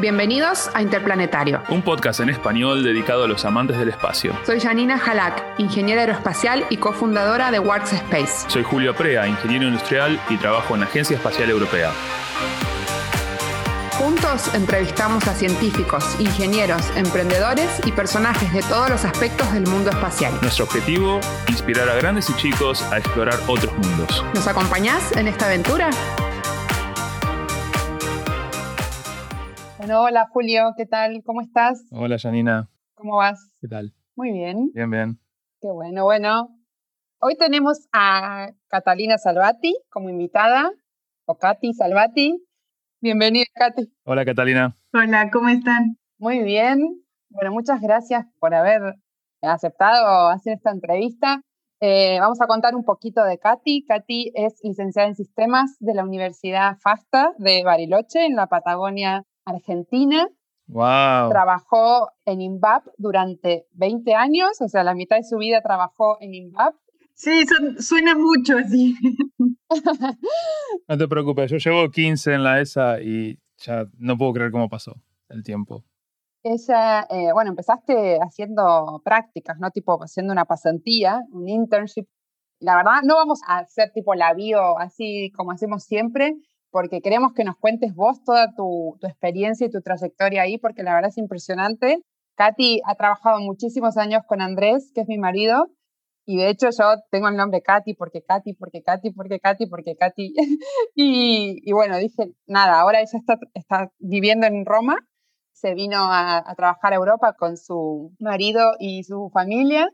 Bienvenidos a Interplanetario. Un podcast en español dedicado a los amantes del espacio. Soy Janina Halak, ingeniera aeroespacial y cofundadora de Works Space. Soy Julio Prea, ingeniero industrial y trabajo en la Agencia Espacial Europea. Juntos entrevistamos a científicos, ingenieros, emprendedores y personajes de todos los aspectos del mundo espacial. Nuestro objetivo, inspirar a grandes y chicos a explorar otros mundos. ¿Nos acompañás en esta aventura? Bueno, hola Julio, ¿qué tal? ¿Cómo estás? Hola Janina. ¿Cómo vas? ¿Qué tal? Muy bien. Bien, bien. Qué bueno, bueno. Hoy tenemos a Catalina Salvati como invitada, o Katy Salvati. Bienvenida, Katy. Hola Catalina. Hola, ¿cómo están? Muy bien. Bueno, muchas gracias por haber aceptado hacer esta entrevista. Eh, vamos a contar un poquito de Katy. Katy es licenciada en sistemas de la Universidad FASTA de Bariloche, en la Patagonia, Argentina. Wow. Trabajó en INVAP durante 20 años, o sea, la mitad de su vida trabajó en INVAP. Sí, suena mucho así. no te preocupes, yo llevo 15 en la ESA y ya no puedo creer cómo pasó el tiempo. Ella, eh, bueno, empezaste haciendo prácticas, ¿no? Tipo haciendo una pasantía, un internship. La verdad, no vamos a hacer tipo la bio así como hacemos siempre, porque queremos que nos cuentes vos toda tu, tu experiencia y tu trayectoria ahí, porque la verdad es impresionante. Katy ha trabajado muchísimos años con Andrés, que es mi marido, y de hecho yo tengo el nombre Katy porque Katy, porque Katy, porque Katy, porque Katy. y, y, bueno, dije, nada, ahora ella está, está viviendo en Roma, se vino a, a, trabajar a Europa con su marido y su familia,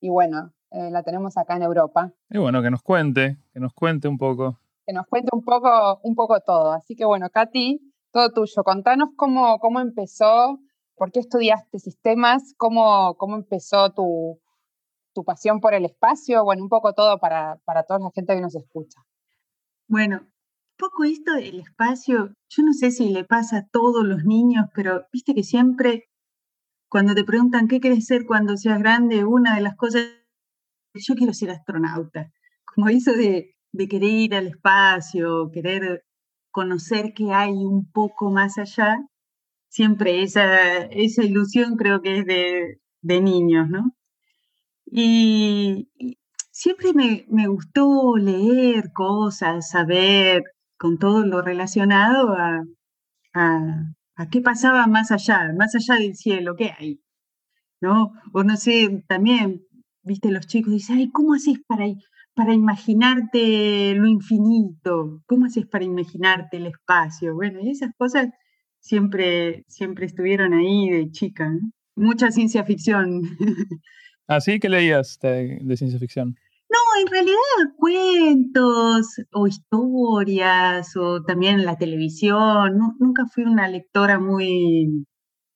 y bueno, eh, la tenemos acá en Europa. Y bueno, que nos cuente, que nos cuente un poco. Nos cuente un poco, un poco todo. Así que bueno, Katy, todo tuyo. Contanos cómo, cómo empezó, por qué estudiaste sistemas, cómo, cómo empezó tu, tu pasión por el espacio, bueno, un poco todo para, para toda la gente que nos escucha. Bueno, poco esto del espacio, yo no sé si le pasa a todos los niños, pero viste que siempre cuando te preguntan qué quieres ser cuando seas grande, una de las cosas, yo quiero ser astronauta, como eso de, de querer ir al espacio, querer conocer que hay un poco más allá, siempre esa, esa ilusión creo que es de, de niños, ¿no? Y, siempre me, me, gustó leer cosas, saber con todo lo relacionado a, a, qué pasaba más allá, más allá del cielo, qué hay. ¿No? O no sé, también, viste, los chicos dicen, ay, ¿cómo haces para, para imaginarte lo infinito? ¿Cómo haces para imaginarte el espacio? Bueno, y esas cosas siempre, siempre estuvieron ahí de chica. Mucha ciencia ficción. ¿Ah, sí? ¿Qué leías de, de, ciencia ficción? No, en realidad cuentos o historias o también la televisión. No, nunca fui una lectora muy,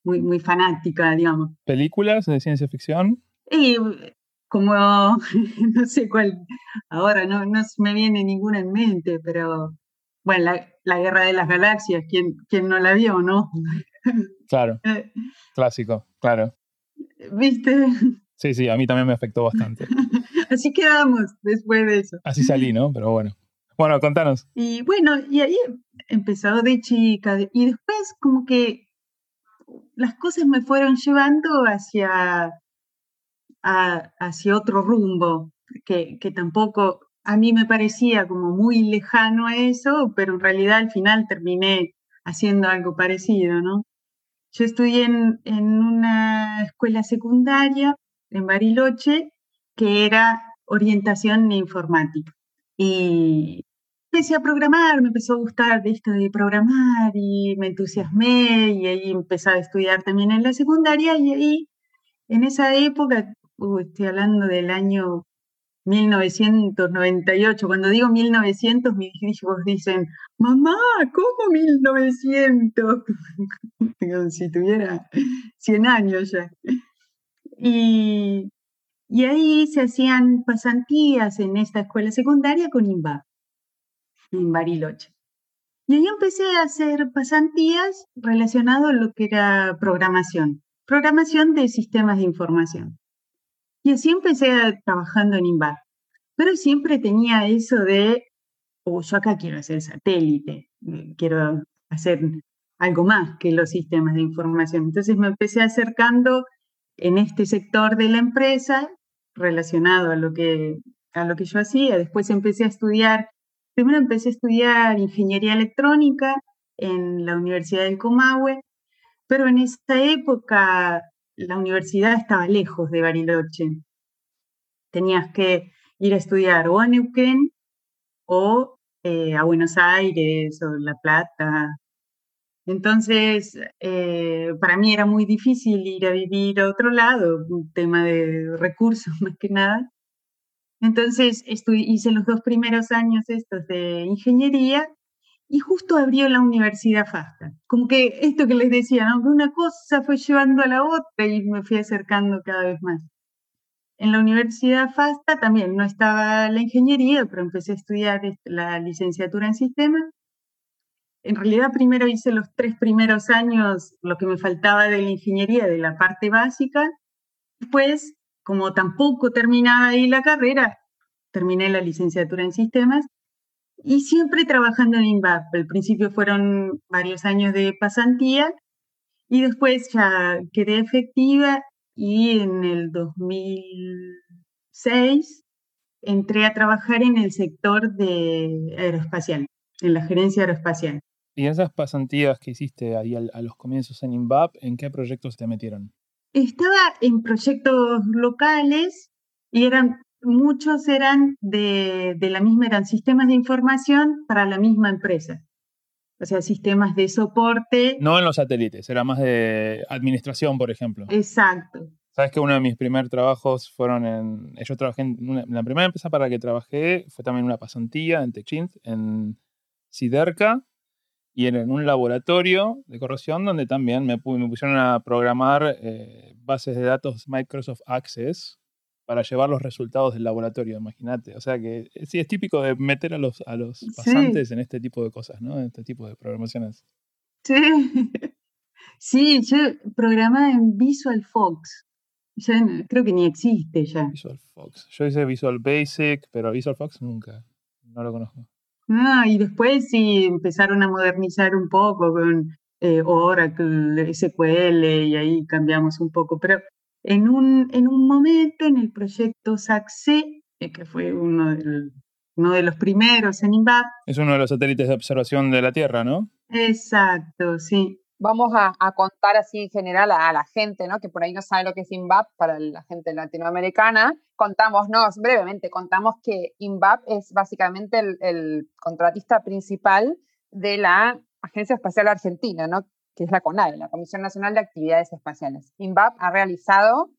muy, muy fanática, digamos. ¿Películas de ciencia ficción? Como, no sé cuál, ahora no, no me viene ninguna en mente, pero bueno, la, la Guerra de las Galaxias, ¿quién, quién no la vio, no? Claro, clásico, claro. ¿Viste? Sí, sí, a mí también me afectó bastante. Así quedamos después de eso. Así salí, ¿no? Pero bueno. Bueno, contanos. Y bueno, y ahí empezó de chica y después como que las cosas me fueron llevando hacia, a, hacia otro rumbo, que, que tampoco a mí me parecía como muy lejano a eso, pero en realidad al final terminé haciendo algo parecido, ¿no? Yo estudié en, en una escuela secundaria en Bariloche, que era orientación informática. Y empecé a programar, me empezó a gustar de esto de programar y me entusiasmé y ahí empecé a estudiar también en la secundaria y ahí, en esa época, uh, estoy hablando del año 1998, cuando digo 1900, mis hijos dicen, mamá, ¿cómo 1900? Como si tuviera 100 años ya. Y, ahí se hacían pasantías en esta escuela secundaria con INVAP, en Bariloche. Y ahí empecé a hacer pasantías relacionadas a lo que era programación, programación de sistemas de información. Y así empecé trabajando en INVAP. Pero siempre tenía eso de, oh, yo acá quiero hacer satélite, quiero hacer algo más que los sistemas de información. Entonces me empecé acercando en este sector de la empresa relacionado a lo que, a lo que yo hacía. Después empecé a estudiar, primero empecé a estudiar ingeniería electrónica en la Universidad del Comahue, pero en esa época la universidad estaba lejos de Bariloche. Tenías que ir a estudiar o a Neuquén o eh, a Buenos Aires o La Plata. Entonces, eh, para mí era muy difícil ir a vivir a otro lado, un tema de recursos más que nada. Entonces, hice los dos primeros años estos de ingeniería y justo abrió la Universidad FASTA. Como que esto que les decía, ¿no? una cosa fue llevando a la otra y me fui acercando cada vez más. En la Universidad FASTA también no estaba la ingeniería, pero empecé a estudiar este, la licenciatura en sistemas. En realidad primero hice los tres primeros años lo que me faltaba de la ingeniería, de la parte básica. Después, como tampoco terminaba ahí la carrera, terminé la licenciatura en sistemas y siempre trabajando en INVAP. Al principio fueron varios años de pasantía y después ya quedé efectiva y en el 2006 entré a trabajar en el sector de aeroespacial, en la gerencia aeroespacial. ¿Y esas pasantías que hiciste ahí a, los comienzos en INVAP, en qué proyectos te metieron? Estaba en proyectos locales y eran muchos eran de, la misma, eran sistemas de información para la misma empresa. O sea, sistemas de soporte. No en los satélites, era más de administración, por ejemplo. Exacto. Sabes que uno de mis primeros trabajos fueron en. Yo trabajé en. la primera empresa para la que trabajé fue también una pasantía en Techint, en Siderca, y en, un laboratorio de corrosión donde también me, me pusieron a programar eh, bases de datos Microsoft Access para llevar los resultados del laboratorio, imagínate. O sea que eh, sí, es típico de meter a los, a los pasantes en este tipo de cosas, ¿no? En este tipo de programaciones. Sí, sí, yo programaba en Visual Fox. Ya creo que ni existe ya. Visual Fox. Yo hice Visual Basic, pero Visual Fox nunca. No lo conozco. Ah, y después sí empezaron a modernizar un poco con eh, Oracle, SQL, y ahí cambiamos un poco. Pero en un, en un momento en el proyecto SAC-C, eh, que fue uno, uno de los primeros en INVAP. Es uno de los satélites de observación de la Tierra, ¿no? Exacto, sí. Vamos a, contar así en general a, la gente, ¿no? Que por ahí no sabe lo que es INVAP para la gente latinoamericana. Contamos, no, brevemente, contamos que INVAP es básicamente el, el contratista principal de la Agencia Espacial Argentina, ¿no? Que es la CONAE, la Comisión Nacional de Actividades Espaciales. INVAP ha realizado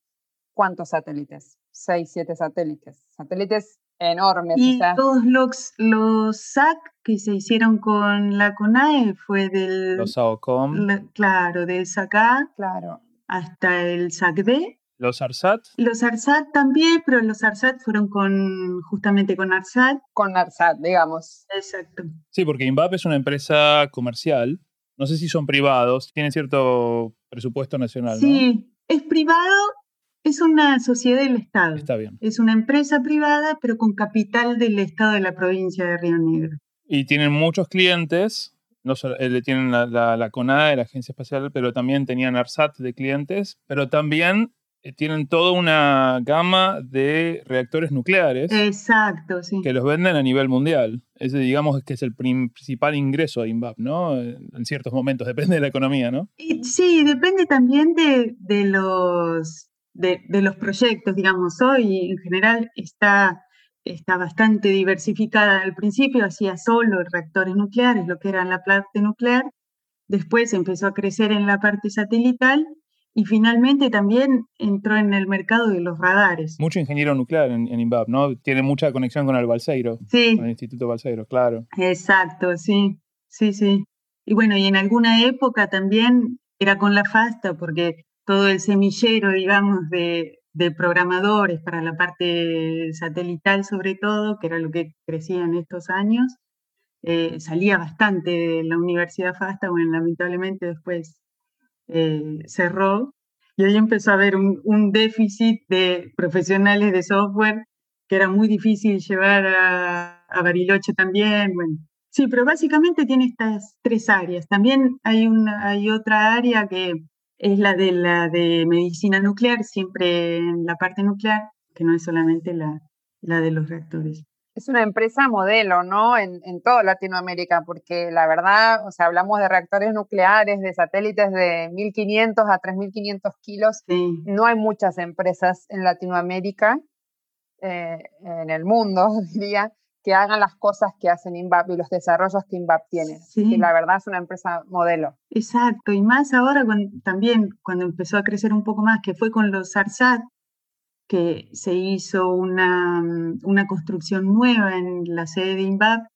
¿cuántos satélites? Seis, siete satélites. Satélites enormes. Y todos los, los SAC que se hicieron con la CONAE fue del... Los SAOCOM. claro, del SAC-A claro. hasta el SAC-B. ¿Los ARSAT? Los ARSAT también, pero los ARSAT fueron con justamente con ARSAT. Con ARSAT, digamos. Exacto. Sí, porque INVAP es una empresa comercial no sé si son privados, tienen cierto presupuesto nacional. Sí, es privado, es una sociedad del Estado. Está bien. Es una empresa privada, pero con capital del Estado de la provincia de Río Negro. Y tienen muchos clientes, no solo, eh, tienen la, la, la CONADE, la Agencia Espacial, pero también tenían ARSAT de clientes, pero también tienen toda una gama de reactores nucleares. Exacto, sí. Que los venden a nivel mundial. Ese, digamos, que es el principal ingreso a INVAP, ¿no? En ciertos momentos, depende de la economía, ¿no? sí, depende también de, los, de, los proyectos, digamos. Hoy, en general, está, está bastante diversificada. Al principio hacía solo reactores nucleares, lo que era la parte nuclear. Después empezó a crecer en la parte satelital y finalmente también entró en el mercado de los radares. Mucho ingeniero nuclear en, en INVAP, ¿no? Tiene mucha conexión con el Balseiro. Sí. Con el Instituto Balseiro, claro. Exacto, sí, sí, sí. Y bueno, y en alguna época también era con la FASTA, porque todo el semillero, digamos, de, programadores para la parte satelital sobre todo, que era lo que crecía en estos años, eh, salía bastante de la Universidad FASTA, bueno, lamentablemente después eh, cerró y ahí empezó a haber un, déficit de profesionales de software que era muy difícil llevar a, Bariloche también. Bueno, Sí, pero básicamente tiene estas tres áreas. También hay, una, hay otra área que es la de la de medicina nuclear, siempre en la parte nuclear, que no es solamente la, la de los reactores. Es una empresa modelo, ¿no? En, en toda Latinoamérica, porque la verdad, o sea, hablamos de reactores nucleares, de satélites de 1.500 a 3.500 kilos. Sí. No hay muchas empresas en Latinoamérica, eh, en el mundo, diría, que hagan las cosas que hacen INVAP y los desarrollos que INVAP tiene. Sí. Y la verdad es una empresa modelo. Exacto, y más ahora cuando- también cuando empezó a crecer un poco más, que fue con los ARSAT, que se hizo una, mm, una construcción nueva en la sede de INVAP,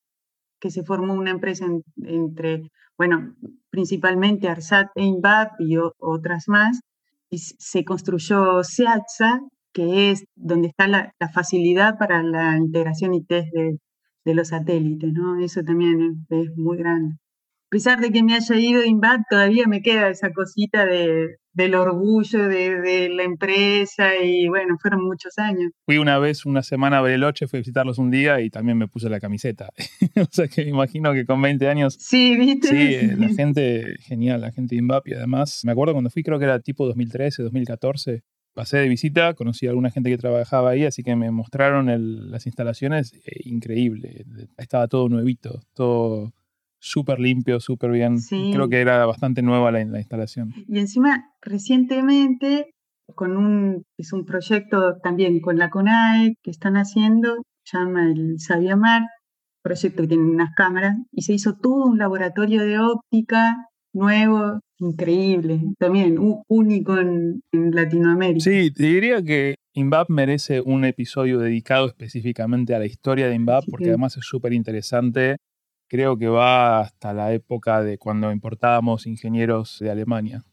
que se formó una empresa en- entre, bueno, principalmente ARSAT e INVAP y o- otras más, y se construyó SEATSA, que es donde está la, la facilidad para la integración y test de, de los satélites, ¿no? Eso también es, es muy grande. A pesar de que me haya ido INVAP, todavía me queda esa cosita de, del orgullo de, de la empresa y bueno, fueron muchos años. Fui una vez, una semana a Bariloche, fui a visitarlos un día y también me puse la camiseta. o sea que me imagino que con 20 años Sí, ¿viste? Sí, eh, la gente, genial, la gente de INVAP y además, me acuerdo cuando fui, creo que era tipo 2013, 2014, pasé de visita, conocí a alguna gente que trabajaba ahí, así que me mostraron el- las instalaciones, eh, increíble, estaba todo nuevito, todo súper limpio, súper bien, Sí. creo que era bastante nueva la, la instalación. Y encima, recientemente, con un, es un proyecto también con la CONAE que están haciendo, llama el Sabiamar, proyecto que tiene unas cámaras, y se hizo todo un laboratorio de óptica nuevo, increíble, también único en, en Latinoamérica. Sí, te diría que INVAP merece un episodio dedicado específicamente a la historia de INVAP, Sí. porque además es súper interesante. Creo que va hasta la época de cuando importábamos ingenieros de Alemania,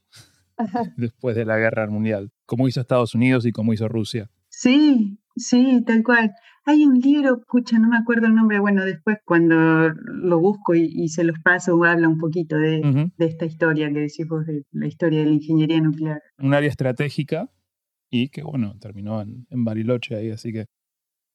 después de la guerra mundial, como hizo Estados Unidos y como hizo Rusia. Sí, sí, tal cual. Hay un libro, escucha, no me acuerdo el nombre, bueno, después cuando lo busco y, y se los paso, habla un poquito de, Ujú. de esta historia que decís vos, de la historia de la ingeniería nuclear. Un área estratégica y que, bueno, terminó en, en Bariloche ahí, así que...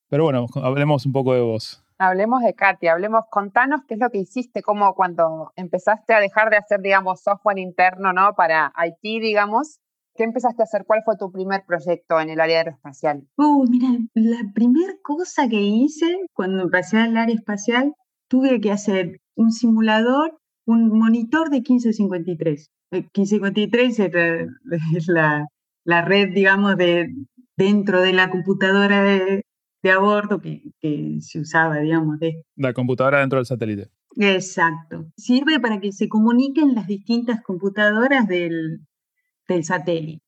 Pero bueno, hablemos un poco de vos. Hablemos de Katy, hablemos, contanos qué es lo que hiciste, como cuando empezaste a dejar de hacer, digamos, software interno, ¿no? Para IT, digamos. ¿Qué empezaste a hacer? ¿Cuál fue tu primer proyecto en el área aeroespacial? Uy, mira, la primera cosa que hice cuando pasé al área espacial, tuve que hacer un simulador, un monitor de 1553. El 1553 era- es la, la red, digamos, de dentro de la computadora de, de a bordo que, que se usaba, digamos, de, La computadora dentro del satélite. Exacto. Sirve para que se comuniquen las distintas computadoras del, del satélite.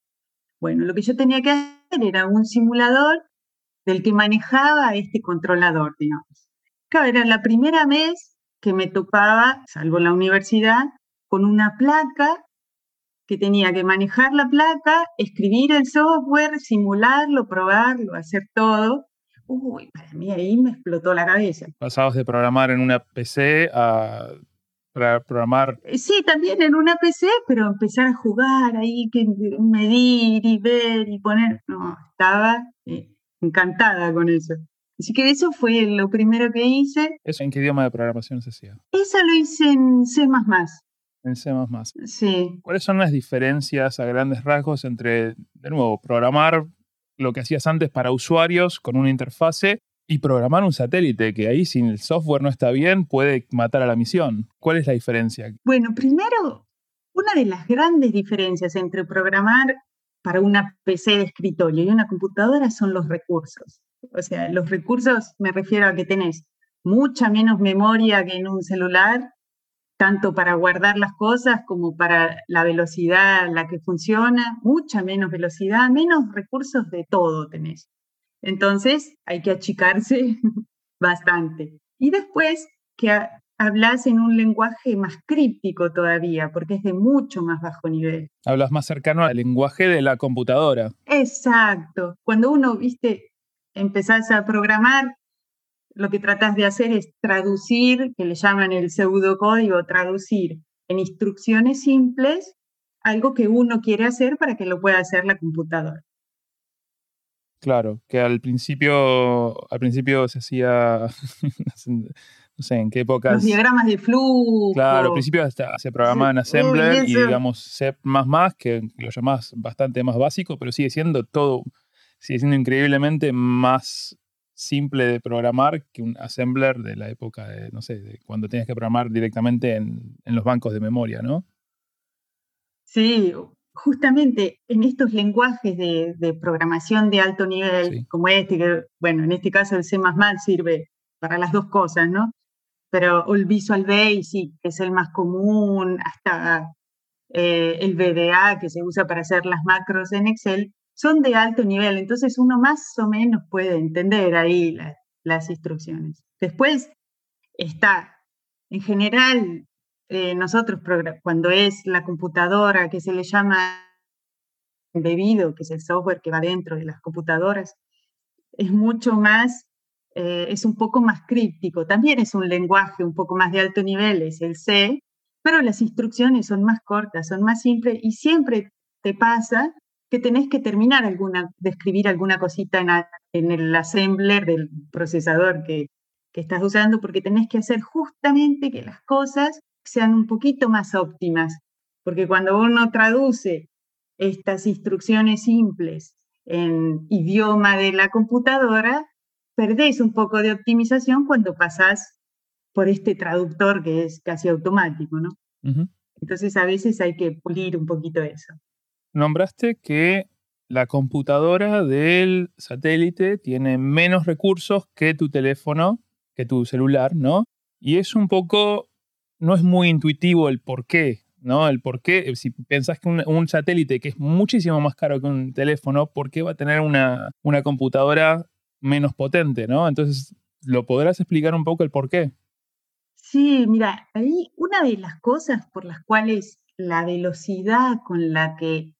Bueno, lo que yo tenía que hacer era un simulador del que manejaba este controlador, digamos. Claro, era la primera vez que me topaba, salvo en la universidad, con una placa que tenía que manejar la placa, escribir el software, simularlo, probarlo, hacer todo. Uy, para mí ahí me explotó la cabeza. Pasabas de programar en una PC a para programar Eh, Sí, también en una PC, pero empezar a jugar ahí, que medir y ver y poner. No, estaba eh, encantada con eso. Así que eso fue lo primero que hice. ¿Eso en qué idioma de programación se hacía? Eso lo hice en C. En C++. Sí. ¿Cuáles son las diferencias a grandes rasgos entre, de nuevo, programar lo que hacías antes para usuarios con una interfase y programar un satélite que ahí si el software no está bien puede matar a la misión? ¿Cuál es la diferencia? Bueno, primero, una de las grandes diferencias entre programar para una PC de escritorio y una computadora son los recursos. O sea, los recursos me refiero a que tenés mucha menos memoria que en un celular, tanto para guardar las cosas como para la velocidad a la que funciona, mucha menos velocidad, menos recursos de todo tenés. Entonces hay que achicarse bastante. Y después que hablas en un lenguaje más críptico todavía, porque es de mucho más bajo nivel. Hablas más cercano al lenguaje de la computadora. Exacto. Cuando uno, viste, empezás a programar, lo que tratas de hacer es traducir, que le llaman el pseudocódigo, traducir en instrucciones simples algo que uno quiere hacer para que lo pueda hacer la computadora. Claro, que al principio, al principio se hacía, no sé en qué épocas. Los diagramas de flujo. Claro, al principio hasta se programaba en Assembler y digamos C++, que lo llamás bastante más básico, pero sigue siendo todo, sigue siendo increíblemente más simple de programar que un assembler de la época de, no sé, de cuando tenías que programar directamente en, en los bancos de memoria, ¿no? Sí, justamente en estos lenguajes de, programación de alto nivel, como este, que, bueno, en este caso el C++ sirve para las dos cosas, ¿no? Pero el Visual Basic, que es el más común, hasta eh, el VBA, que se usa para hacer las macros en Excel, son de alto nivel, entonces uno más o menos puede entender ahí las instrucciones. Después está, en general, eh, nosotros cuando es la computadora que se le llama embebido, que es el software que va dentro de las computadoras, es mucho más, eh, es un poco más críptico. También es un lenguaje un poco más de alto nivel, es el C, pero las instrucciones son más cortas, son más simples y siempre te pasa que tenés que terminar alguna, de escribir alguna cosita en, en el assembler del procesador que, que estás usando, porque tenés que hacer justamente que las cosas sean un poquito más óptimas, porque cuando uno traduce estas instrucciones simples en idioma de la computadora, perdés un poco de optimización cuando pasás por este traductor que es casi automático, ¿no? Entonces a veces hay que pulir un poquito eso. Nombraste que la computadora del satélite tiene menos recursos que tu teléfono, que tu celular, ¿no? Y es un poco no es muy intuitivo el por qué, ¿no? El por qué, si pensás que un, satélite que es muchísimo más caro que un teléfono, ¿por qué va a tener una, una computadora menos potente, ¿no? Entonces, ¿lo podrás explicar un poco el por qué? Sí, mira, ahí una de las cosas por las cuales la velocidad con la que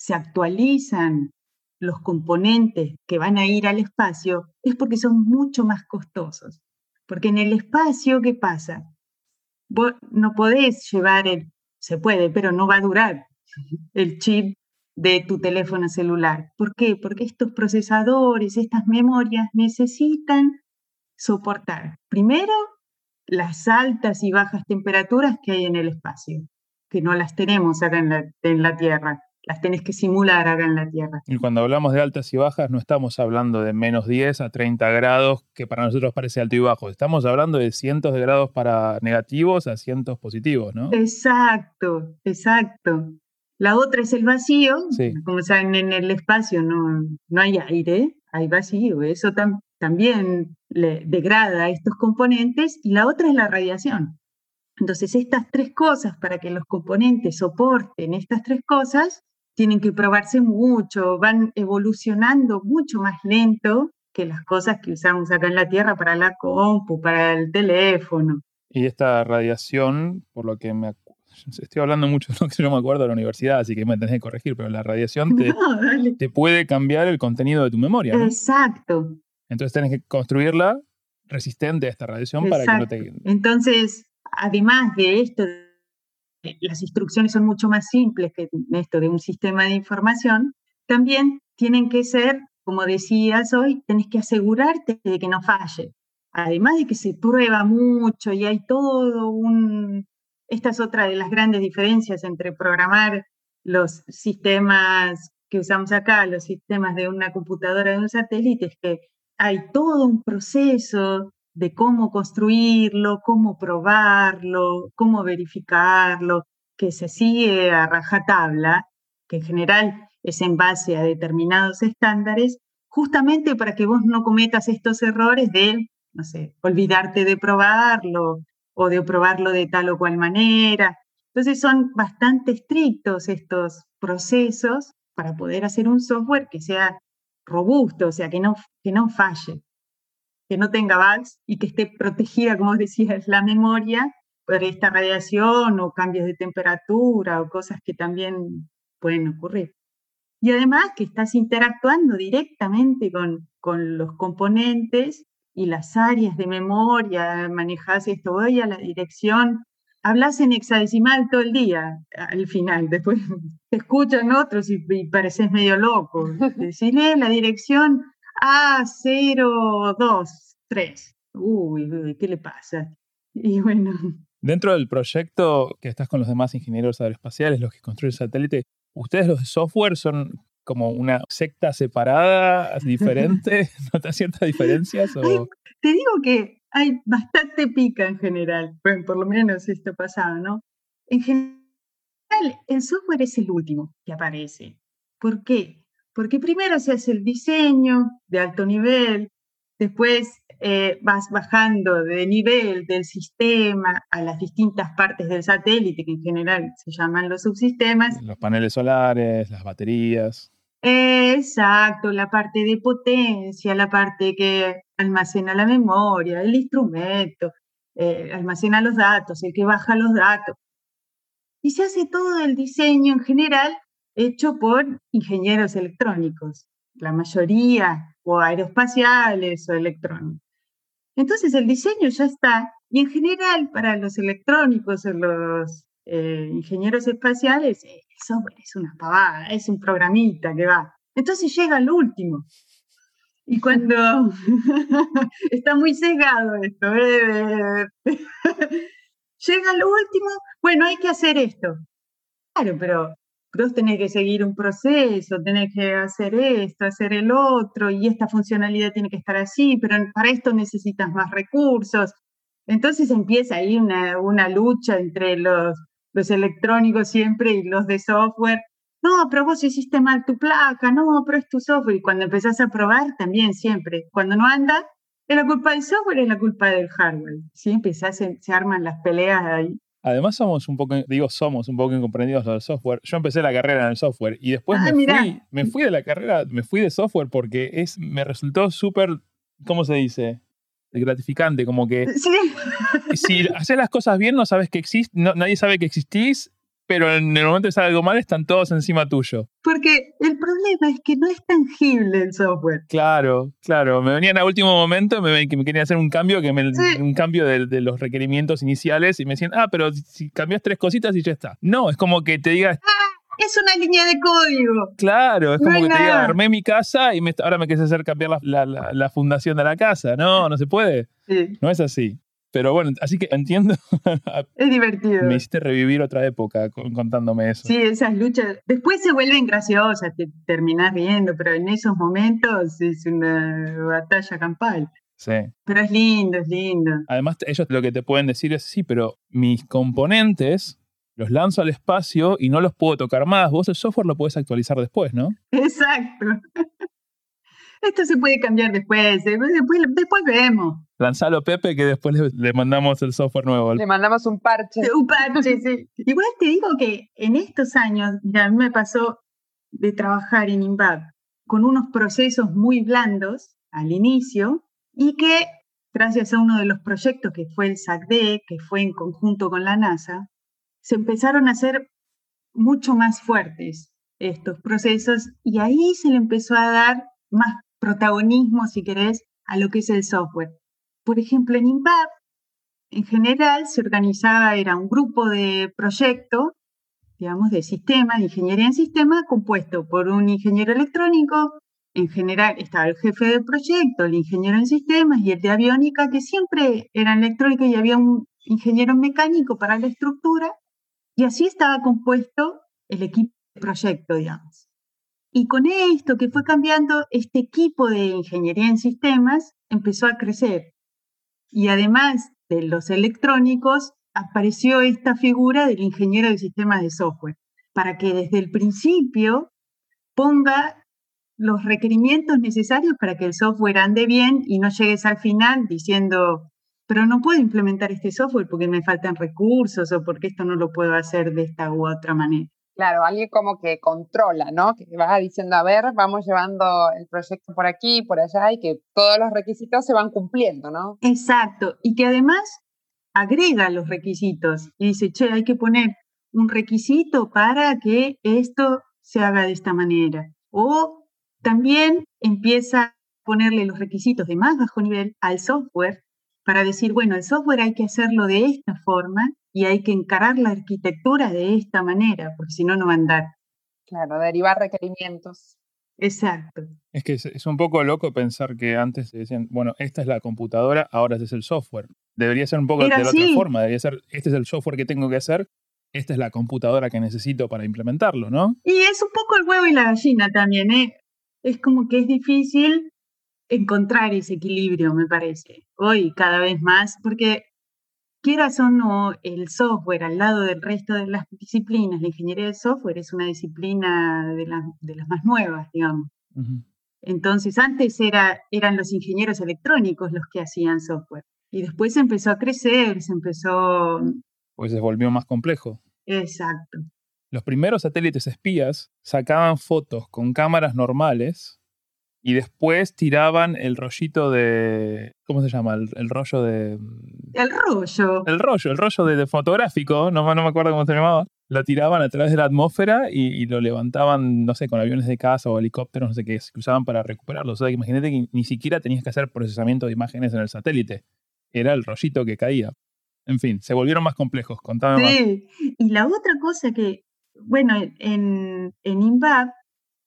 se actualizan los componentes que van a ir al espacio es porque son mucho más costosos. Porque en el espacio, ¿qué pasa? no podés llevar el, se puede, pero no va a durar el chip de tu teléfono celular. ¿Por qué? Porque estos procesadores, estas memorias necesitan soportar, primero, las altas y bajas temperaturas que hay en el espacio, que no las tenemos acá en la Tierra las tenés que simular acá en la Tierra. Y cuando hablamos de altas y bajas, no estamos hablando de menos 10 a 30 grados, que para nosotros parece alto y bajo. Estamos hablando de cientos de grados para negativos a cientos positivos, ¿no? Exacto, exacto. La otra es el vacío. Como saben, en el espacio no, no hay aire, hay vacío. Eso también le degrada estos componentes. Y la otra es la radiación. Entonces, estas tres cosas, para que los componentes soporten estas tres cosas, tienen que probarse mucho, van evolucionando mucho más lento que las cosas que usamos acá en la Tierra para la compu, para el teléfono. Y esta radiación, por lo que me estoy hablando mucho de lo que yo me acuerdo de la universidad, así que me tenés que corregir, pero la radiación te, te puede cambiar el contenido de tu memoria. Exacto. Entonces tenés que construirla resistente a esta radiación para que no te... Entonces, además de esto, las instrucciones son mucho más simples que esto de un sistema de información, también tienen que ser, como decías hoy, tenés que asegurarte de que no falle. Además de que se prueba mucho y hay todo un... Esta es otra de las grandes diferencias entre programar los sistemas que usamos acá, los sistemas de una computadora de un satélite, es que hay todo un proceso de cómo construirlo, cómo probarlo, cómo verificarlo, que se sigue a rajatabla, que en general es en base a determinados estándares, justamente para que vos no cometas estos errores de, no sé, olvidarte de probarlo o de probarlo de tal o cual manera. Entonces son bastante estrictos estos procesos para poder hacer un software que sea robusto, o sea, que no, que no falle que no tenga bugs y que esté protegida, como decías, la memoria por esta radiación o cambios de temperatura o cosas que también pueden ocurrir. Y además que estás interactuando directamente con, con los componentes y las áreas de memoria, manejas esto, voy a la dirección, hablas en hexadecimal todo el día al final, después te escuchan otros y, pareces medio loco. Decirle la dirección a 023 uy, ¿qué le pasa? Y bueno. Dentro del proyecto que estás con los demás ingenieros aeroespaciales, los que construyen satélite, ¿ustedes los de software son como una secta separada, diferente? ¿Notas ciertas diferencias? te digo que hay bastante pica en general, bueno, por lo menos esto pasado, ¿no? En general, el software es el último que aparece. ¿Por qué? Porque primero se hace el diseño de alto nivel, después eh, vas bajando de nivel del sistema a las distintas partes del satélite, que en general se llaman los subsistemas. Los paneles solares, las baterías. Exacto, la parte de potencia, la parte que almacena la memoria, el instrumento, eh, almacena los datos, el que baja los datos. Y se hace todo el diseño en general hecho por ingenieros electrónicos, la mayoría, o aeroespaciales o electrónicos. Entonces el diseño ya está, y en general para los electrónicos o los eh, ingenieros espaciales, el software es una pavada, es un programita que va. Entonces llega al último. Y cuando está muy sesgado esto, ¿eh? llega al último, bueno, hay que hacer esto. Claro, pero vos tenés que seguir un proceso, tenés que hacer esto, hacer el otro, y esta funcionalidad tiene que estar así, pero para esto necesitas más recursos. Entonces empieza ahí una, una lucha entre los, los electrónicos siempre y los de software. No, pero vos hiciste mal tu placa, no, pero es tu software. Y cuando empezás a probar, también siempre. Cuando no anda, es la culpa del software, es la culpa del hardware. Siempre se, se arman las peleas ahí. Además somos un poco, digo somos un poco incomprendidos del software. Yo empecé la carrera en el software y después ah, me, fui, me fui de la carrera, me fui de software porque es, me resultó súper, ¿cómo se dice? gratificante, como que si haces las cosas bien no sabes que existe, nadie sabe que existís pero en el momento de sale algo mal están todos encima tuyo. Porque el problema es que no es tangible el software. Claro, claro. Me venían a último momento, me, que me querían hacer un cambio, que me, un cambio de, los requerimientos iniciales y me decían, ah, pero si cambias tres cositas y ya está. No, es como que te digas... Ah, es una línea de código. Claro, es como que te diga, armé mi casa y ahora me quieres hacer cambiar la, la, fundación de la casa. No, no se puede. No es así. Pero bueno, así que entiendo. Es divertido. Me hiciste revivir otra época contándome eso. Sí, esas luchas. Después se vuelven graciosas, te terminás viendo, pero en esos momentos es una batalla campal. Sí. Pero es lindo, es lindo. Además, ellos lo que te pueden decir es: sí, pero mis componentes los lanzo al espacio y no los puedo tocar más. Vos el software lo puedes actualizar después, ¿no? Exacto. Esto se puede cambiar después, eh, después, después vemos. Lanzalo, Pepe, que después le, mandamos el software nuevo. Le mandamos un parche. Un parche, sí. Igual te digo que en estos años, ya a mí me pasó de trabajar en INVAP con unos procesos muy blandos al inicio y que gracias a uno de los proyectos que fue el SACD, que fue en conjunto con la NASA, se empezaron a hacer mucho más fuertes estos procesos y ahí se le empezó a dar más protagonismo, si querés, a lo que es el software. Por ejemplo, en INVAP, en general, se organizaba, era un grupo de proyecto, digamos, de sistemas, de ingeniería en sistema, compuesto por un ingeniero electrónico, en general estaba el jefe del proyecto, el ingeniero en sistemas y el de aviónica, que siempre eran electrónicos y había un ingeniero mecánico para la estructura, y así estaba compuesto el equipo de proyecto, digamos. Y con esto que fue cambiando, este equipo de ingeniería en sistemas empezó a crecer. Y además de los electrónicos, apareció esta figura del ingeniero de sistemas de software, para que desde el principio ponga los requerimientos necesarios para que el software ande bien y no llegues al final diciendo, pero no puedo implementar este software porque me faltan recursos o porque esto no lo puedo hacer de esta u otra manera. Claro, alguien como que controla, ¿no? Que va diciendo, a ver, vamos llevando el proyecto por aquí, por allá, y que todos los requisitos se van cumpliendo, ¿no? Exacto, y que además agrega los requisitos y dice, che, hay que poner un requisito para que esto se haga de esta manera. O también empieza a ponerle los requisitos de más bajo nivel al software para decir, bueno, el software hay que hacerlo de esta forma y hay que encarar la arquitectura de esta manera, porque si no, no va a andar. Claro, derivar requerimientos. Exacto. Es que es, un poco loco pensar que antes decían, bueno, esta es la computadora, ahora este es el software. Debería ser un poco de la otra forma, debería ser, este es el software que tengo que hacer, esta es la computadora que necesito para implementarlo, ¿no? Y es un poco el huevo y la gallina también, ¿eh? Es como que es difícil encontrar ese equilibrio, me parece, hoy cada vez más, porque quieras o no, el software al lado del resto de las disciplinas, la ingeniería de software es una disciplina de, de las más nuevas, digamos. Entonces, antes era, eran los ingenieros electrónicos los que hacían software. Y después empezó a crecer, se empezó... Pues se volvió más complejo. Exacto. Los primeros satélites espías sacaban fotos con cámaras normales y después tiraban el rollito de. ¿Cómo se llama? El, rollo de. El rollo. El rollo, el rollo de, fotográfico, no, no, me acuerdo cómo se llamaba. Lo tiraban a través de la atmósfera y, lo levantaban, no sé, con aviones de caza o helicópteros, no sé qué, que usaban para recuperarlo. O sea, imagínate que ni siquiera tenías que hacer procesamiento de imágenes en el satélite. Era el rollito que caía. En fin, se volvieron más complejos. Contame sí. Y la otra cosa que, bueno, en, en INVAP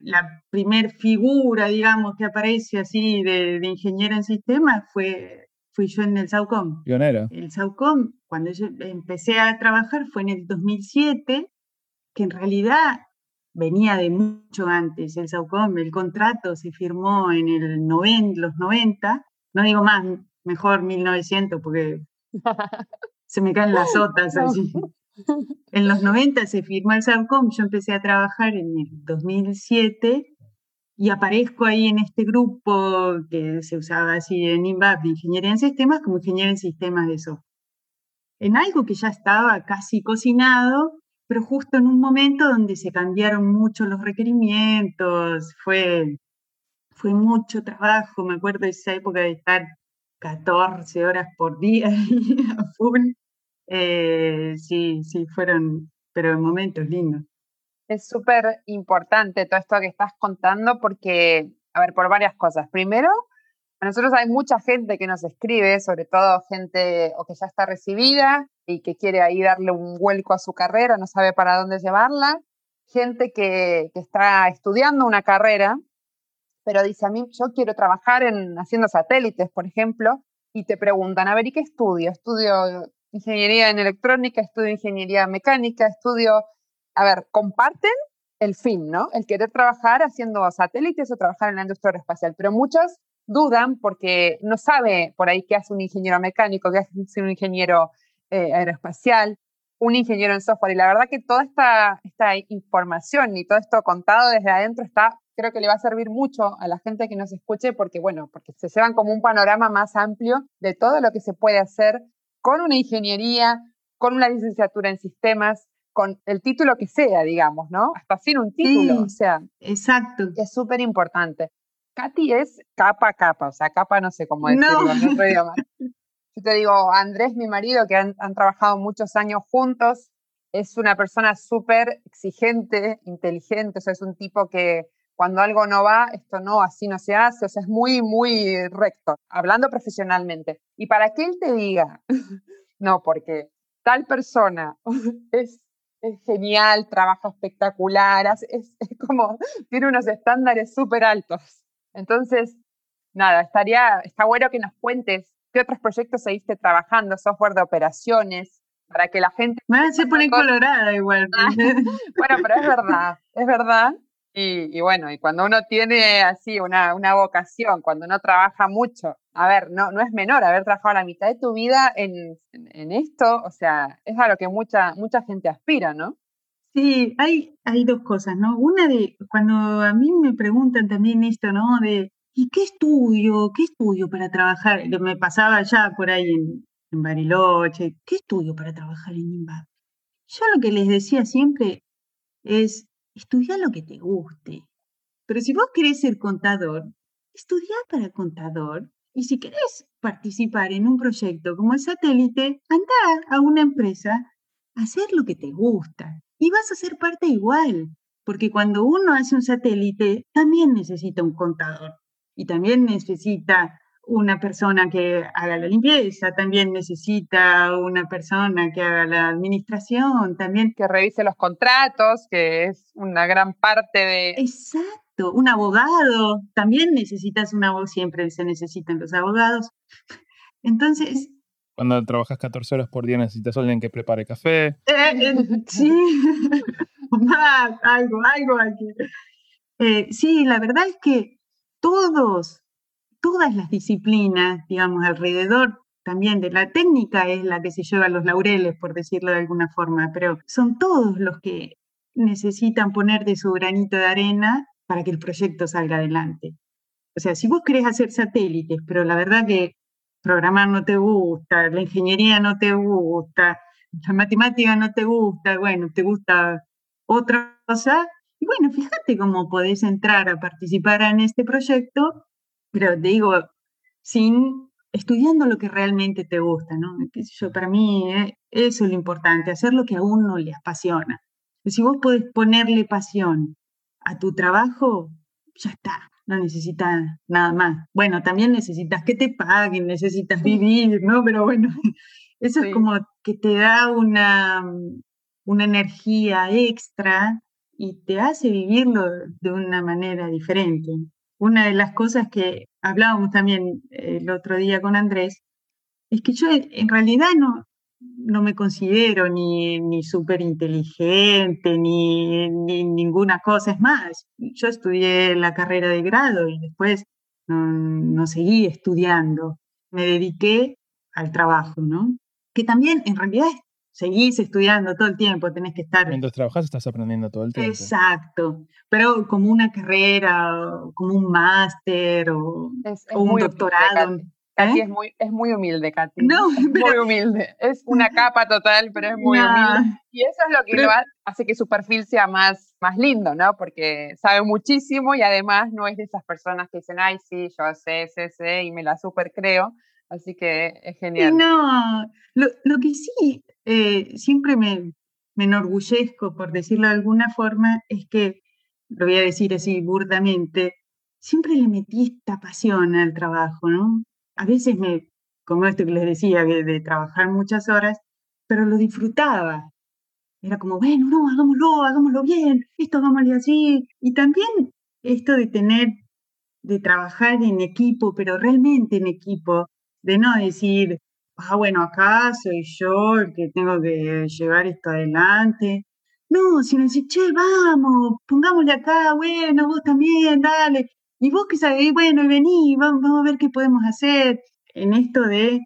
la primer figura, digamos, que aparece así de, de ingeniera en sistemas fue, fui yo en el SAUCOM. Pionera. El SAUCOM, cuando yo empecé a trabajar fue en el 2007, que en realidad venía de mucho antes. El SAUCOM, el contrato se firmó en el los 90, no digo más, mejor 1900 porque se me caen las sotas así. En los 90 se firmó el SARCOM, yo empecé a trabajar en el 2007 y aparezco ahí en este grupo que se usaba así en INVAP de Ingeniería en Sistemas como Ingeniero en Sistemas de Software. En algo que ya estaba casi cocinado, pero justo en un momento donde se cambiaron mucho los requerimientos, fue, fue mucho trabajo, me acuerdo de esa época de estar 14 horas por día a full eh, sí, sí, fueron, pero momentos lindos. Es súper importante todo esto que estás contando porque, a ver, por varias cosas. Primero, a nosotros hay mucha gente que nos escribe, sobre todo gente o que ya está recibida y que quiere ahí darle un vuelco a su carrera, no sabe para dónde llevarla. Gente que, que está estudiando una carrera, pero dice a mí, yo quiero trabajar en haciendo satélites, por ejemplo, y te preguntan, a ver, ¿y qué estudio? Estudio ingeniería en electrónica, estudio ingeniería mecánica, estudio, a ver, comparten el fin, ¿no? El querer trabajar haciendo satélites o trabajar en la industria aeroespacial, pero muchos dudan porque no sabe por ahí qué hace un ingeniero mecánico, qué hace un ingeniero eh, aeroespacial, un ingeniero en software. Y la verdad que toda esta, esta información y todo esto contado desde adentro está, creo que le va a servir mucho a la gente que nos escuche porque, bueno, porque se llevan como un panorama más amplio de todo lo que se puede hacer con una ingeniería, con una licenciatura en sistemas, con el título que sea, digamos, ¿no? Hasta sin un título, o sea. Exacto. Es súper importante. Katy es capa a capa, o sea, capa no sé cómo decirlo no. en otro idioma. Yo te digo, Andrés, mi marido, que han, han trabajado muchos años juntos, es una persona súper exigente, inteligente, o sea, es un tipo que cuando algo no va, esto no, así no se hace, o sea, es muy, muy recto, hablando profesionalmente. Y para que él te diga, no, porque tal persona es, genial, trabaja espectacular, es, como, tiene unos estándares súper altos. Entonces, nada, estaría, está bueno que nos cuentes qué otros proyectos seguiste trabajando, software de operaciones, para que la gente... se pone colorada igual. bueno, pero es verdad, es verdad. Y, bueno, y cuando uno tiene así una, una, vocación, cuando uno trabaja mucho, a ver, no, no es menor haber trabajado la mitad de tu vida en, en, esto, o sea, es a lo que mucha, mucha gente aspira, ¿no? Sí, hay, hay dos cosas, ¿no? Una de, cuando a mí me preguntan también esto, ¿no? De, ¿y qué estudio? ¿Qué estudio para trabajar? Me pasaba ya por ahí en, en Bariloche, ¿qué estudio para trabajar en INVAP? Yo lo que les decía siempre es, estudia lo que te guste. Pero si vos querés ser contador, estudia para contador. Y si querés participar en un proyecto como el satélite, anda a una empresa a hacer lo que te gusta. Y vas a ser parte igual. Porque cuando uno hace un satélite, también necesita un contador. Y también necesita una persona que haga la limpieza, también necesita una persona que haga la administración, también que revise los contratos, que es una gran parte de... Exacto. un abogado, también necesitas un abogado, siempre se necesitan los abogados. Entonces... Cuando trabajas 14 horas por día necesitas alguien que prepare café. Eh, eh, sí, más, algo, algo aquí. Eh, sí, la verdad es que todos, todas las disciplinas, digamos, alrededor también de la técnica es la que se lleva los laureles, por decirlo de alguna forma, pero son todos los que necesitan poner de su granito de arena para que el proyecto salga adelante. O sea, si vos querés hacer satélites, pero la verdad que programar no te gusta, la ingeniería no te gusta, la matemática no te gusta, bueno, te gusta otra cosa, y bueno, fíjate cómo podés entrar a participar en este proyecto, pero te digo, sin estudiando lo que realmente te gusta, ¿no? Yo, para mí eh, eso es lo importante, hacer lo que a uno le apasiona. Si vos podés ponerle pasión a tu trabajo, ya está, no necesitas nada más. Bueno, también necesitas que te paguen, necesitas vivir, ¿no? Pero bueno, eso es como que te da una, una energía extra y te hace vivirlo de una manera diferente. Una de las cosas que hablábamos también el otro día con Andrés es que yo en realidad no, no me considero ni, ni súper inteligente, ni, ni, ninguna cosa. Es más, yo estudié la carrera de grado y después no, no, seguí estudiando. Me dediqué al trabajo, ¿no? Que también en realidad seguís estudiando todo el tiempo, tenés que estar... Mientras trabajas estás aprendiendo todo el tiempo. Exacto, pero como una carrera, como un máster o, un doctorado. Katy ¿Eh? es, muy, es muy humilde, Katy. No, muy humilde. Es una capa total, pero es muy humilde. Y eso es lo que lo hace que su perfil sea más, más lindo, ¿no? Porque sabe muchísimo y además no es de esas personas que dicen, ay, sí, yo sé, sé, sé, y me la super creo. Así que es genial. No, lo, lo que sí eh, siempre me, me enorgullezco, por decirlo de alguna forma, es que, lo voy a decir así burdamente, siempre le metí esta pasión al trabajo, ¿no? A veces me, como esto que les decía, de, trabajar muchas horas, pero lo disfrutaba. Era como, bueno, no, hagámoslo, hagámoslo bien, esto hagámoslo así. Y también esto de tener, de trabajar en equipo, pero realmente en equipo, de no decir, ah, bueno, acá soy yo el que tengo que llevar esto adelante. No, sino decir, che, vamos, pongámosle acá, bueno, vos también, dale. Y vos que sabés, bueno, vení, vamos, a ver qué podemos hacer en esto de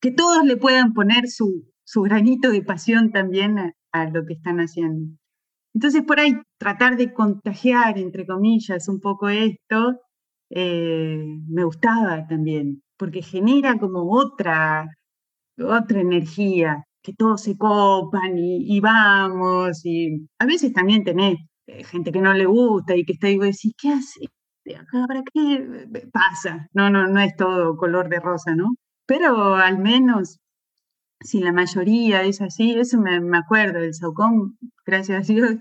que todos le puedan poner su, su granito de pasión también a, lo que están haciendo. Entonces, por ahí, tratar de contagiar, entre comillas, un poco esto, eh, me gustaba también, porque genera como otra, otra energía, que todos se copan y, vamos, y a veces también tenés eh, gente que no le gusta y que está ahí y decís, ¿qué hace? ¿Para qué pasa? No, no, no es todo color de rosa, ¿no? Pero al menos, si la mayoría es así, eso me, me acuerdo, el Saucón, gracias a Dios,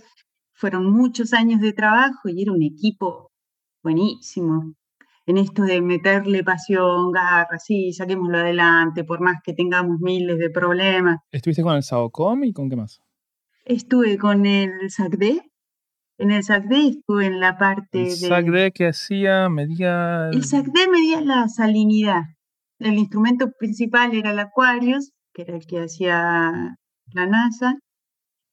fueron muchos años de trabajo y era un equipo buenísimo, en esto de meterle pasión, garra, sí, saquémoslo adelante, por más que tengamos miles de problemas. ¿Estuviste con el SAOCOM y con qué más? Estuve con el SACD. En el SACD estuve en la parte ¿El SACD que hacía? Medía... El SACD medía la salinidad. El instrumento principal era el Aquarius, que era el que hacía la NASA.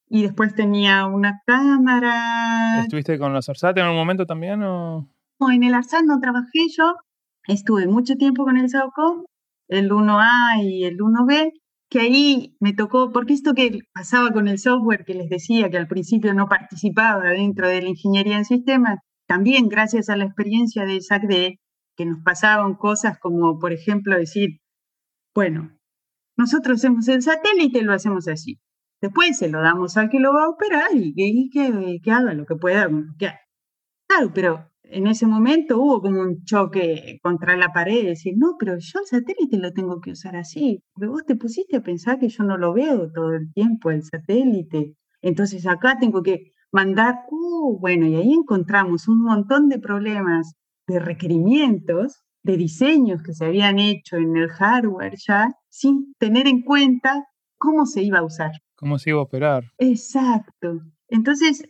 Y después tenía una cámara. ¿Estuviste con los ARSAT en algún momento también o...? En el ARSAT no trabajé yo, estuve mucho tiempo con el SAOCOM, el 1A y el 1B, que ahí me tocó, porque esto que pasaba con el software que les decía que al principio no participaba dentro de la ingeniería en sistemas, también gracias a la experiencia del SACD, que nos pasaban cosas como, por ejemplo, decir, bueno, nosotros hacemos el satélite, lo hacemos así. Después se lo damos al que lo va a operar y, que, que, haga lo que pueda Claro, pero en ese momento hubo como un choque contra la pared, decir, no, pero yo el satélite lo tengo que usar así, vos te pusiste a pensar que yo no lo veo todo el tiempo, el satélite, entonces acá tengo que mandar, uh, bueno, y ahí encontramos un montón de problemas de requerimientos, de diseños que se habían hecho en el hardware ya, sin tener en cuenta cómo se iba a usar. Cómo se iba a operar. Exacto. Entonces,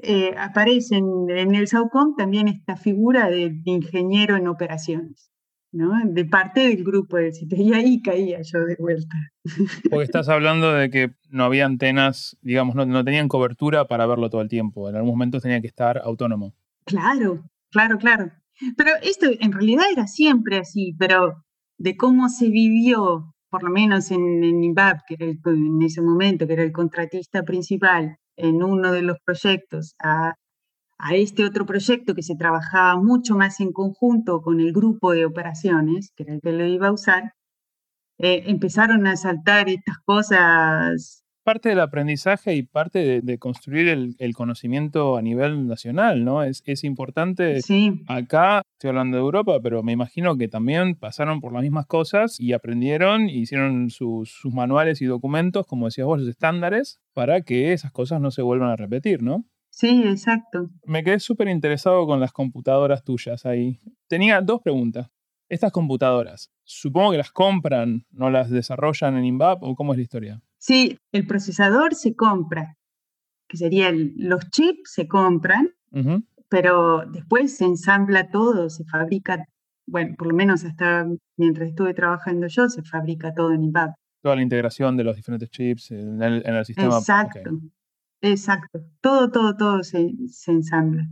eh, aparece en, el SAUCOM también esta figura de, ingeniero en operaciones, ¿no? De parte del grupo del sitio. Y ahí caía yo de vuelta. Porque estás hablando de que no había antenas, digamos, no, no tenían cobertura para verlo todo el tiempo. En algún momento tenía que estar autónomo. Claro, claro, claro. Pero esto en realidad era siempre así, pero de cómo se vivió, por lo menos en, en que era en ese momento, que era el contratista principal en uno de los proyectos, a, este otro proyecto que se trabajaba mucho más en conjunto con el grupo de operaciones, que era el que lo iba a usar, eh, empezaron a saltar estas cosas parte del aprendizaje y parte de, construir el, conocimiento a nivel nacional, ¿no? Es, es importante. Sí. Acá, estoy hablando de Europa, pero me imagino que también pasaron por las mismas cosas y aprendieron, y hicieron sus, sus manuales y documentos, como decías vos, los estándares, para que esas cosas no se vuelvan a repetir, ¿no? Sí, exacto. Me quedé súper interesado con las computadoras tuyas ahí. Tenía dos preguntas. Estas computadoras, supongo que las compran, no las desarrollan en INVAP o cómo es la historia? Sí, el procesador se compra, que serían los chips se compran, pero después se ensambla todo, se fabrica, bueno, por lo menos hasta mientras estuve trabajando yo, se fabrica todo en INVAP. Toda la integración de los diferentes chips en el, sistema. Exacto, exacto. Todo, todo, todo se, se ensambla.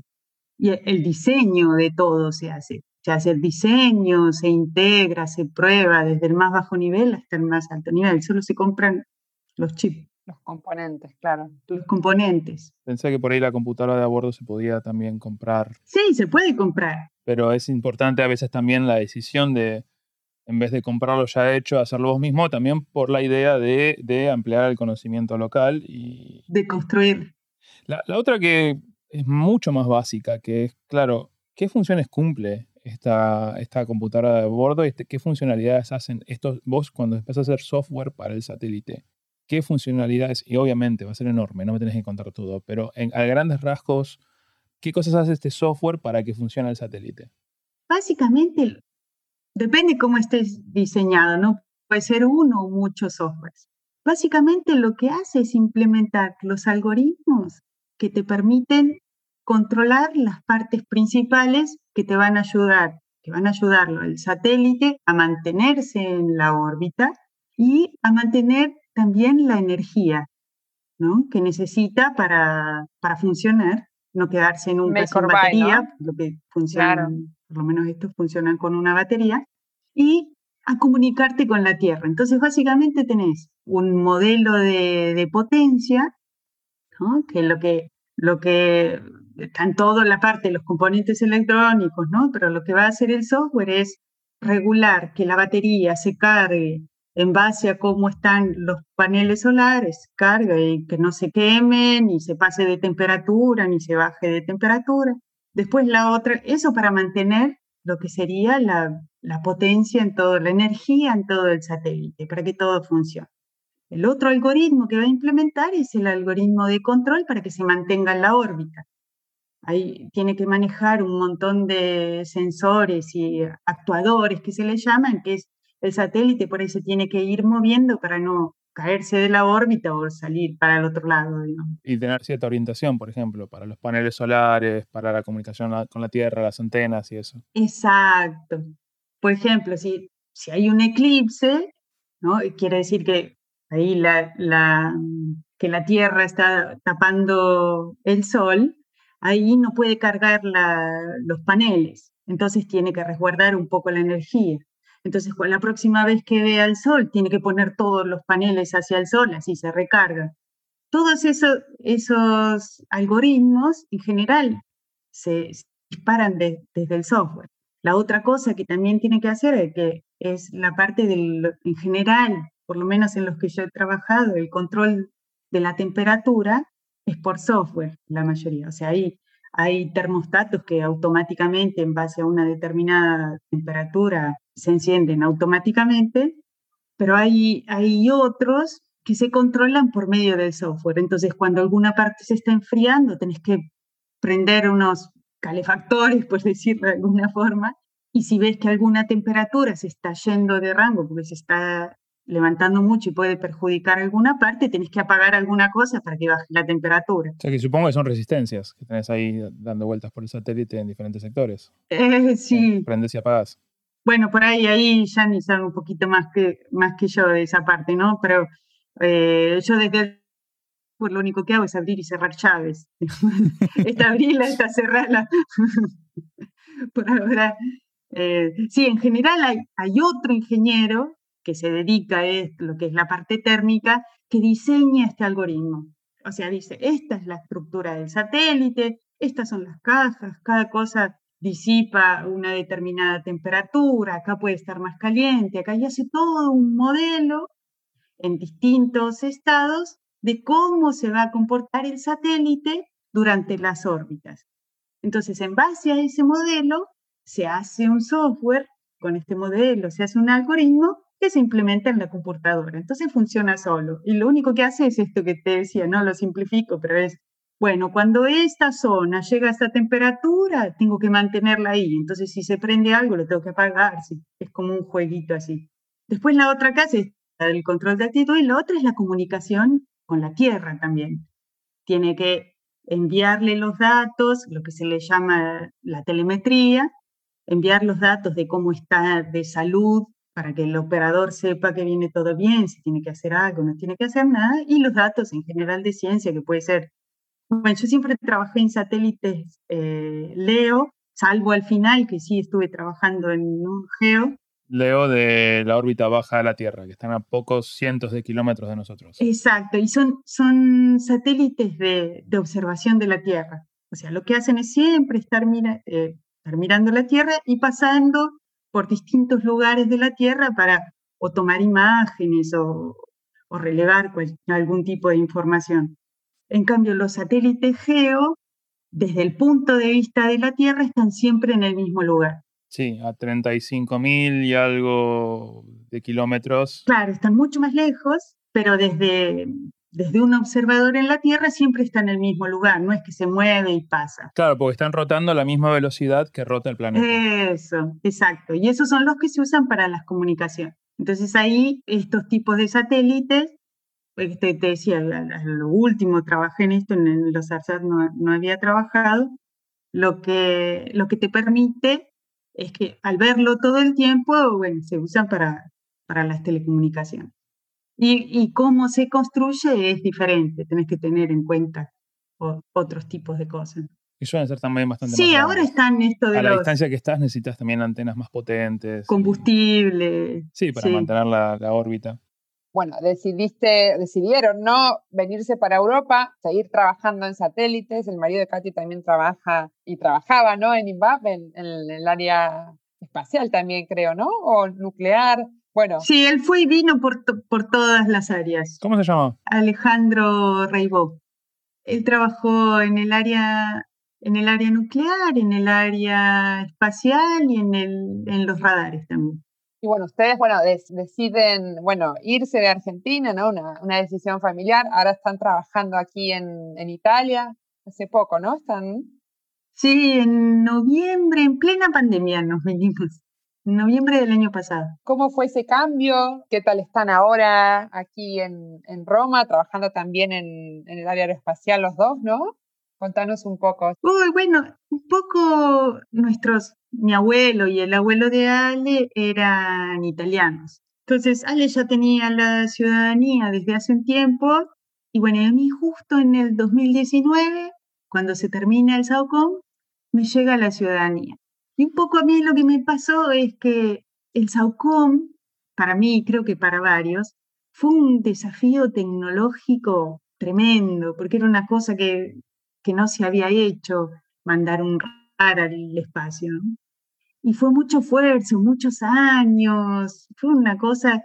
Y el diseño de todo se hace se hace el diseño, se integra, se prueba desde el más bajo nivel hasta el más alto nivel. Solo se compran los chips. Los componentes, claro. Los componentes. Pensé que por ahí la computadora de a bordo se podía también comprar. Sí, se puede comprar. Pero es importante a veces también la decisión de, en vez de comprarlo ya hecho, hacerlo vos mismo, también por la idea de, de ampliar el conocimiento local y... De construir. La, la otra que es mucho más básica, que es, claro, ¿qué funciones cumple esta, esta computadora de bordo, este, qué funcionalidades hacen estos, vos cuando empezás a hacer software para el satélite, qué funcionalidades, y obviamente va a ser enorme, no me tenés que contar todo, pero en, a grandes rasgos, ¿qué cosas hace este software para que funcione el satélite? Básicamente, depende cómo estés diseñado, ¿no? Puede ser uno o muchos softwares. Básicamente lo que hace es implementar los algoritmos que te permiten controlar las partes principales que te van a ayudar, que van a ayudarlo al satélite a mantenerse en la órbita y a mantener también la energía ¿no? que necesita para, para funcionar, no quedarse en un sin batería, lo que funciona, por lo menos estos funcionan con una batería, y a comunicarte con la Tierra. Entonces, básicamente tenés un modelo de, de potencia, ¿no? que lo que, lo que están todo en la parte de los componentes electrónicos, ¿no? Pero lo que va a hacer el software es regular que la batería se cargue en base a cómo están los paneles solares, cargue y que no se quemen, ni se pase de temperatura, ni se baje de temperatura. Después la otra, eso para mantener lo que sería la, la potencia en todo, la energía en todo el satélite, para que todo funcione. El otro algoritmo que va a implementar es el algoritmo de control para que se mantenga en la órbita. Ahí tiene que manejar un montón de sensores y actuadores que se le llaman, que es el satélite, por ahí se tiene que ir moviendo para no caerse de la órbita o salir para el otro lado. Y tener cierta orientación, por ejemplo, para los paneles solares, para la comunicación con la Tierra, las antenas y eso. Exacto. Por ejemplo, si, si hay un eclipse, ¿no? quiere decir que ahí la, la, que la Tierra está tapando el Sol, ahí no puede cargar los paneles, entonces tiene que resguardar un poco la energía. Entonces, la próxima vez que vea el sol, tiene que poner todos los paneles hacia el sol, así se recarga. Todos esos, esos algoritmos, en general, se, disparan desde el software. La otra cosa que también tiene que hacer es que es la parte del, en general, por lo menos en los que yo he trabajado, el control de la temperatura, es por software, la mayoría. O sea, hay, hay termostatos que automáticamente, en base a una determinada temperatura, se encienden automáticamente, pero hay, hay otros que se controlan por medio del software. Entonces, cuando alguna parte se está enfriando, tenés que prender unos calefactores, por decirlo de alguna forma, y si ves que alguna temperatura se está yendo de rango porque se está levantando mucho y puede perjudicar alguna parte, tenés que apagar alguna cosa para que baje la temperatura. O sea que supongo que son resistencias que tenés ahí dando vueltas por el satélite en diferentes sectores. Eh, sí. Prendes y apagas. Bueno, por ahí, ahí ya ni sabe un poquito más que, más que yo de esa parte, ¿no? Pero eh, yo desde el pues lo único que hago es abrir y cerrar llaves. esta abrirla, esta cerrarla. por ahora. Eh, sí, en general hay, hay otro ingeniero que se dedica a lo que es la parte térmica, que diseña este algoritmo. O sea, dice, esta es la estructura del satélite, estas son las cajas, cada cosa disipa una determinada temperatura, acá puede estar más caliente, acá y hace todo un modelo en distintos estados de cómo se va a comportar el satélite durante las órbitas. Entonces, en base a ese modelo, se hace un software, con este modelo se hace un algoritmo que se implementa en la computadora. Entonces funciona solo. Y lo único que hace es esto que te decía, no lo simplifico, pero es, bueno, cuando esta zona llega a esta temperatura, tengo que mantenerla ahí. Entonces si se prende algo, lo tengo que apagar. Es como un jueguito así. Después la otra casa es el control de actitud y la otra es la comunicación con la Tierra también. Tiene que enviarle los datos, lo que se le llama la telemetría, enviar los datos de cómo está de salud para que el operador sepa que viene todo bien, si tiene que hacer algo, no tiene que hacer nada, y los datos en general de ciencia, que puede ser, bueno, yo siempre trabajé en satélites eh, LEO, salvo al final, que sí estuve trabajando en un GEO. LEO de la órbita baja de la Tierra, que están a pocos cientos de kilómetros de nosotros. Exacto, y son, son satélites de, de observación de la Tierra. O sea, lo que hacen es siempre estar, mira, eh, estar mirando la Tierra y pasando por distintos lugares de la Tierra para o tomar imágenes o, relevar algún tipo de información. En cambio, los satélites geo, desde el punto de vista de la Tierra, están siempre en el mismo lugar. Sí, a 35.000 y algo de kilómetros. Claro, están mucho más lejos, pero desde, desde un observador en la Tierra siempre está en el mismo lugar, no es que se mueve y pasa. Claro, porque están rotando a la misma velocidad que rota el planeta. Eso, exacto. Y esos son los que se usan para las comunicaciones. Entonces ahí estos tipos de satélites, pues, te, te decía, lo último trabajé en esto, en los ARSAT no, no, había trabajado, lo que, lo que te permite es que al verlo todo el tiempo, bueno, se usan para, para las telecomunicaciones. Y, cómo se construye es diferente, tenés que tener en cuenta otros tipos de cosas. Y suelen ser también bastante Sí, ahora están esto de A la distancia que estás necesitas también antenas más potentes. Combustible. Sí, para mantener la, órbita. Bueno, decidiste, decidieron no venirse para Europa, seguir trabajando en satélites. El marido de Katy también trabaja y trabajaba, ¿no? En INVAP, en el área espacial también, creo, ¿no? O nuclear. Bueno. Sí, él fue y vino por, por todas las áreas. ¿Cómo se llama? Alejandro Reibó. Él trabajó en el área en el área nuclear, en el área espacial y en, el, en los radares también. Y bueno, ustedes, bueno, deciden, bueno, irse de Argentina, ¿no? Una, una, decisión familiar. Ahora están trabajando aquí en, en Italia, hace poco, ¿no? Están... Sí, en noviembre, en plena pandemia nos venimos noviembre del año pasado. ¿Cómo fue ese cambio? ¿Qué tal están ahora aquí en, Roma, trabajando también en, el área aeroespacial los dos, no? Contanos un poco. Uy, bueno, un poco nuestros, mi abuelo y el abuelo de Ale eran italianos. Entonces, Ale ya tenía la ciudadanía desde hace un tiempo y bueno, a mí justo en el 2019, cuando se termina el SAOCOM, me llega la ciudadanía. Y un poco a mí lo que me pasó es que el SAUCOM, para mí, creo que para varios, fue un desafío tecnológico tremendo, porque era una cosa que, que no se había hecho, mandar un radar al espacio. Y fue mucho esfuerzo, muchos años, fue una cosa...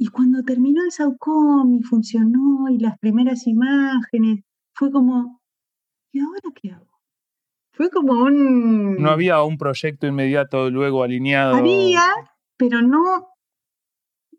Y cuando terminó el SAUCOM y funcionó y las primeras imágenes, fue como, ¿y ahora qué hago? Fue como un... No había un proyecto inmediato luego alineado. Había, pero no,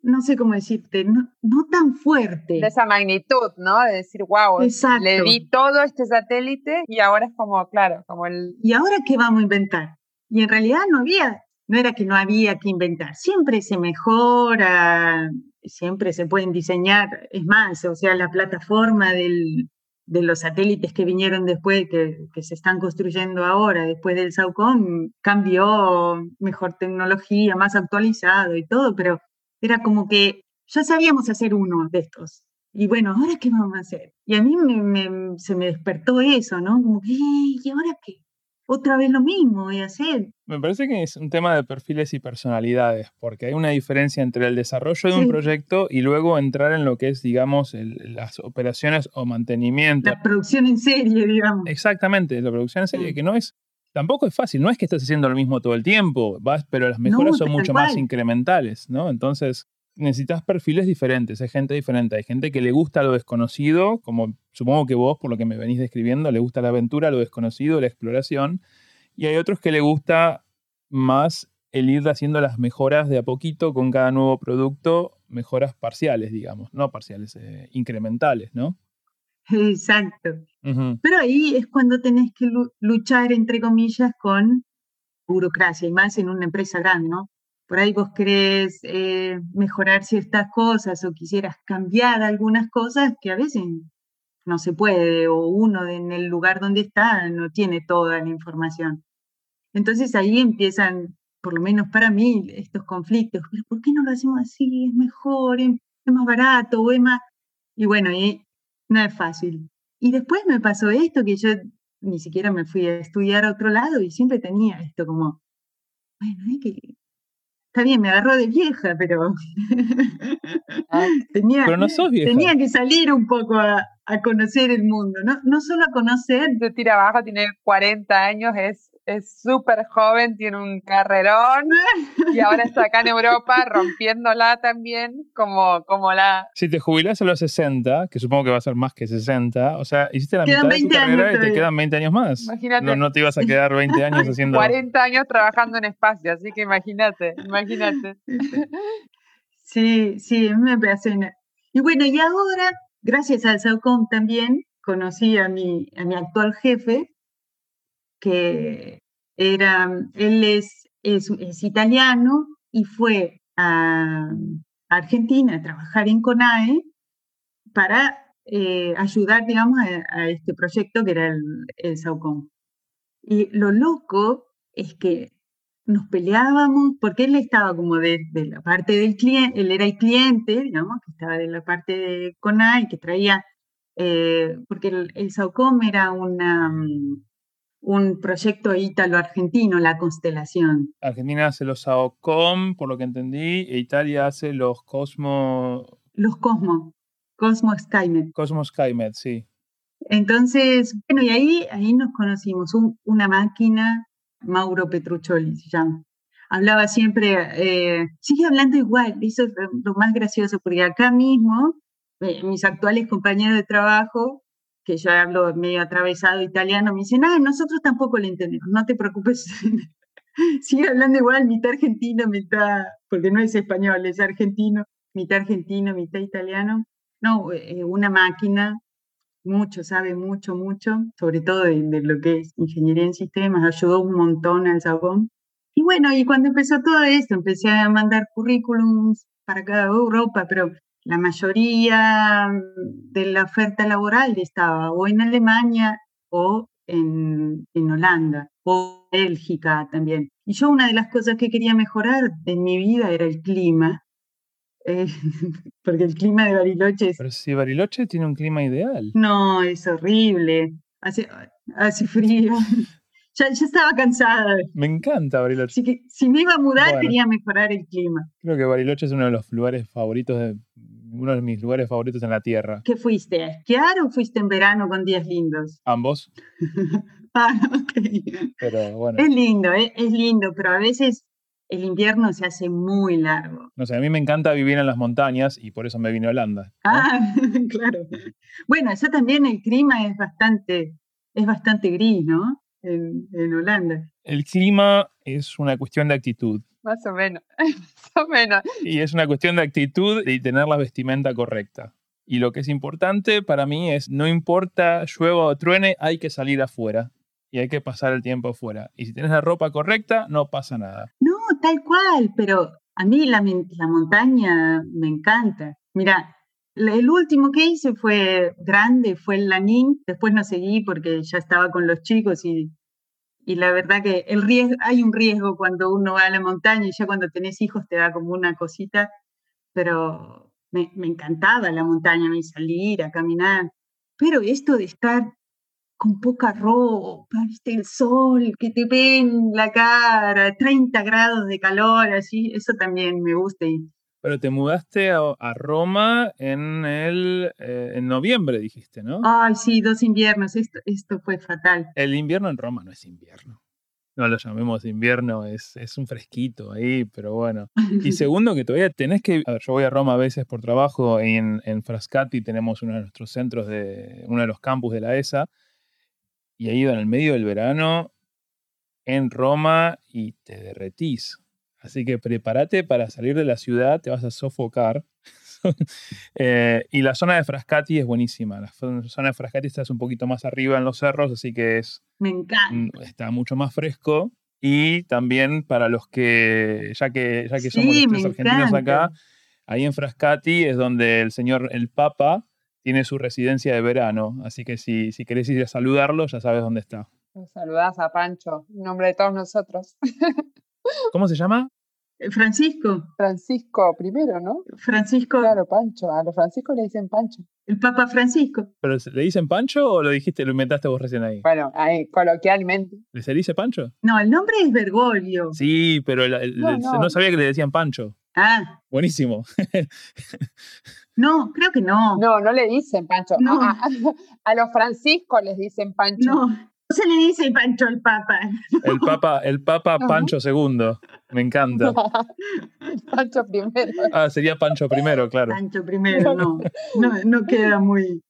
no sé cómo decirte, no, no tan fuerte. De esa magnitud, ¿no? De decir, wow, le di todo este satélite y ahora es como, claro, como el... ¿Y ahora qué vamos a inventar? Y en realidad no había, no era que no había que inventar, siempre se mejora, siempre se pueden diseñar, es más, o sea, la plataforma del, de los satélites que vinieron después, que, que, se están construyendo ahora, después del SAUCOM, cambió, mejor tecnología, más actualizado y todo, pero era como que ya sabíamos hacer uno de estos. Y bueno, ¿ahora qué vamos a hacer? Y a mí me, se me despertó eso, ¿no? Como que, ¿y ahora qué? Otra vez lo mismo voy a hacer. Me parece que es un tema de perfiles y personalidades, porque hay una diferencia entre el desarrollo de un proyecto y luego entrar en lo que es, digamos, las operaciones o mantenimiento. La producción en serie, digamos. Exactamente, la producción en serie, que no es tampoco es fácil, no es que estés haciendo lo mismo todo el tiempo, vas, pero las mejoras son mucho más incrementales, ¿no? Entonces, necesitas perfiles diferentes, hay gente diferente, hay gente que le gusta lo desconocido, como supongo que vos, por lo que me venís describiendo, le gusta la aventura, lo desconocido, la exploración, y hay otros que le gusta más el ir haciendo las mejoras de a poquito con cada nuevo producto, mejoras parciales, digamos, no parciales, eh, incrementales, ¿no? Exacto. Pero ahí es cuando tenés que luchar, entre comillas, con burocracia, y más en una empresa grande, ¿no? Por ahí vos querés eh, mejorar ciertas cosas o quisieras cambiar algunas cosas que a veces no se puede o uno en el lugar donde está no tiene toda la información. Entonces ahí empiezan, por lo menos para mí, estos conflictos. ¿Pero por qué no lo hacemos así? Es mejor, es, más barato o es más... Y bueno, y no es fácil. Y después me pasó esto que yo ni siquiera me fui a estudiar a otro lado y siempre tenía esto como, bueno, hay que Está bien, me agarró de vieja, pero ah, tenía, pero no sos vieja. tenía que salir un poco a, a, conocer el mundo, no, no solo a conocer. Se tira abajo, tiene 40 años, es es súper joven, tiene un carrerón y ahora está acá en Europa rompiéndola también como, como la... Si te jubilas a los 60, que supongo que va a ser más que 60, o sea, hiciste la mitad de tu carrera y te quedan 20 años más. Imagínate. No, no te ibas a quedar 20 años haciendo... 40 años trabajando en espacio, así que imagínate, imagínate. Sí, sí, me parece... Y bueno, y ahora, gracias al SAUCOM también, conocí a mi, a mi actual jefe, que era, él es, es, italiano y fue a, Argentina a trabajar en CONAE para eh, ayudar, digamos, a, este proyecto que era el, el SAUCOM. Y lo loco es que nos peleábamos, porque él estaba como de, la parte del cliente, él era el cliente, digamos, que estaba de la parte de CONAE, que traía, eh, porque el, el SAUCOM era una, un proyecto ítalo-argentino, la constelación. Argentina hace los AOCOM, por lo que entendí, e Italia hace los Cosmo... Los Cosmo, Cosmo Skymet. Cosmo Skymet, sí. Entonces, bueno, y ahí, ahí nos conocimos, una máquina, Mauro Petruccioli se llama. Hablaba siempre, eh, sigue hablando igual, eso es lo más gracioso, porque acá mismo, eh, mis actuales compañeros de trabajo que yo hablo medio atravesado italiano, me dicen, ah, nosotros tampoco le entendemos, no te preocupes. Sigue hablando igual, mitad argentino, mitad, porque no es español, es argentino, mitad argentino, mitad italiano. No, eh, una máquina, mucho, sabe mucho, mucho, sobre todo de, lo que es ingeniería en sistemas, ayudó un montón al Sabón. Y bueno, y cuando empezó todo esto, empecé a mandar currículums para cada Europa, pero la mayoría de la oferta laboral estaba o en Alemania o en, Holanda o Bélgica también. Y yo una de las cosas que quería mejorar en mi vida era el clima, eh, porque el clima de Bariloche es... Pero si Bariloche tiene un clima ideal. No, es horrible, hace, hace frío. Ya, estaba cansada. Me encanta Bariloche. Así que si me iba a mudar quería mejorar el clima. Creo que Bariloche es uno de los lugares favoritos de uno de mis lugares favoritos en la Tierra. ¿Qué fuiste? ¿A esquiar o fuiste en verano con días lindos? Ambos. ah, ok. Pero bueno. Es lindo, ¿eh? es lindo, pero a veces el invierno se hace muy largo. No sé, a mí me encanta vivir en las montañas y por eso me vine a Holanda. Ah, claro. Bueno, eso también el clima es bastante, es bastante gris, ¿no? En, en Holanda. El clima es una cuestión de actitud. Más o menos, más o menos. Y es una cuestión de actitud y tener la vestimenta correcta. Y lo que es importante para mí es, no importa llueva o truene, hay que salir afuera y hay que pasar el tiempo afuera. Y si tienes la ropa correcta, no pasa nada. No, tal cual, pero A mí la, la montaña me encanta. Mira, el último que hice fue grande, fue el Lanín, después no seguí porque ya estaba con los chicos y, y la verdad que el riesgo, hay un riesgo cuando uno va a la montaña y ya cuando tenés hijos te da como una cosita, pero me, me encantaba la montaña, me salir a caminar. Pero esto de estar con poca ropa, ¿viste? el sol que te ven la cara, 30 grados de calor, así, eso también me gusta. Y, pero te mudaste a, Roma en el eh, en noviembre, dijiste, ¿no? Ay, sí, dos inviernos. Esto, esto fue fatal. El invierno en Roma no es invierno. No lo llamemos invierno, es, es un fresquito ahí, pero bueno. Y segundo, que todavía tenés que. A ver, yo voy a Roma a veces por trabajo. En, en Frascati tenemos uno de nuestros centros de. uno de los campus de la ESA. Y ido en el medio del verano en Roma y te derretís. Así que prepárate para salir de la ciudad, te vas a sofocar. Eh, y la zona de Frascati es buenísima. La zona de Frascati está un poquito más arriba en los cerros, así que es. Me encanta. Está mucho más fresco. Y también para los que, ya que, ya que somos los argentinos acá, ahí en Frascati es donde el señor, el Papa, tiene su residencia de verano. Así que si, si querés ir a saludarlo, ya sabes dónde está. Saludás a Pancho, en nombre de todos nosotros. ¿Cómo se llama? Eh, Francisco. Francisco primero, ¿no? Francisco. Claro, Pancho. A los Francisco le dicen Pancho. El Papa Francisco. ¿Pero le dicen Pancho o lo dijiste, lo inventaste vos recién ahí? Bueno, ahí, coloquialmente. ¿Le se dice Pancho? No, el nombre es Bergoglio. Sí, pero no, sabía que le decían Pancho. Ah. Buenísimo. no, creo que no. No, no le dicen Pancho. No. A, a, los Francisco les dicen Pancho. No se le dice Pancho al Papa? El Papa, el Papa Pancho II. Me encanta. Pancho primero. Ah, sería Pancho primero, claro. Pancho primero, no. No, queda muy.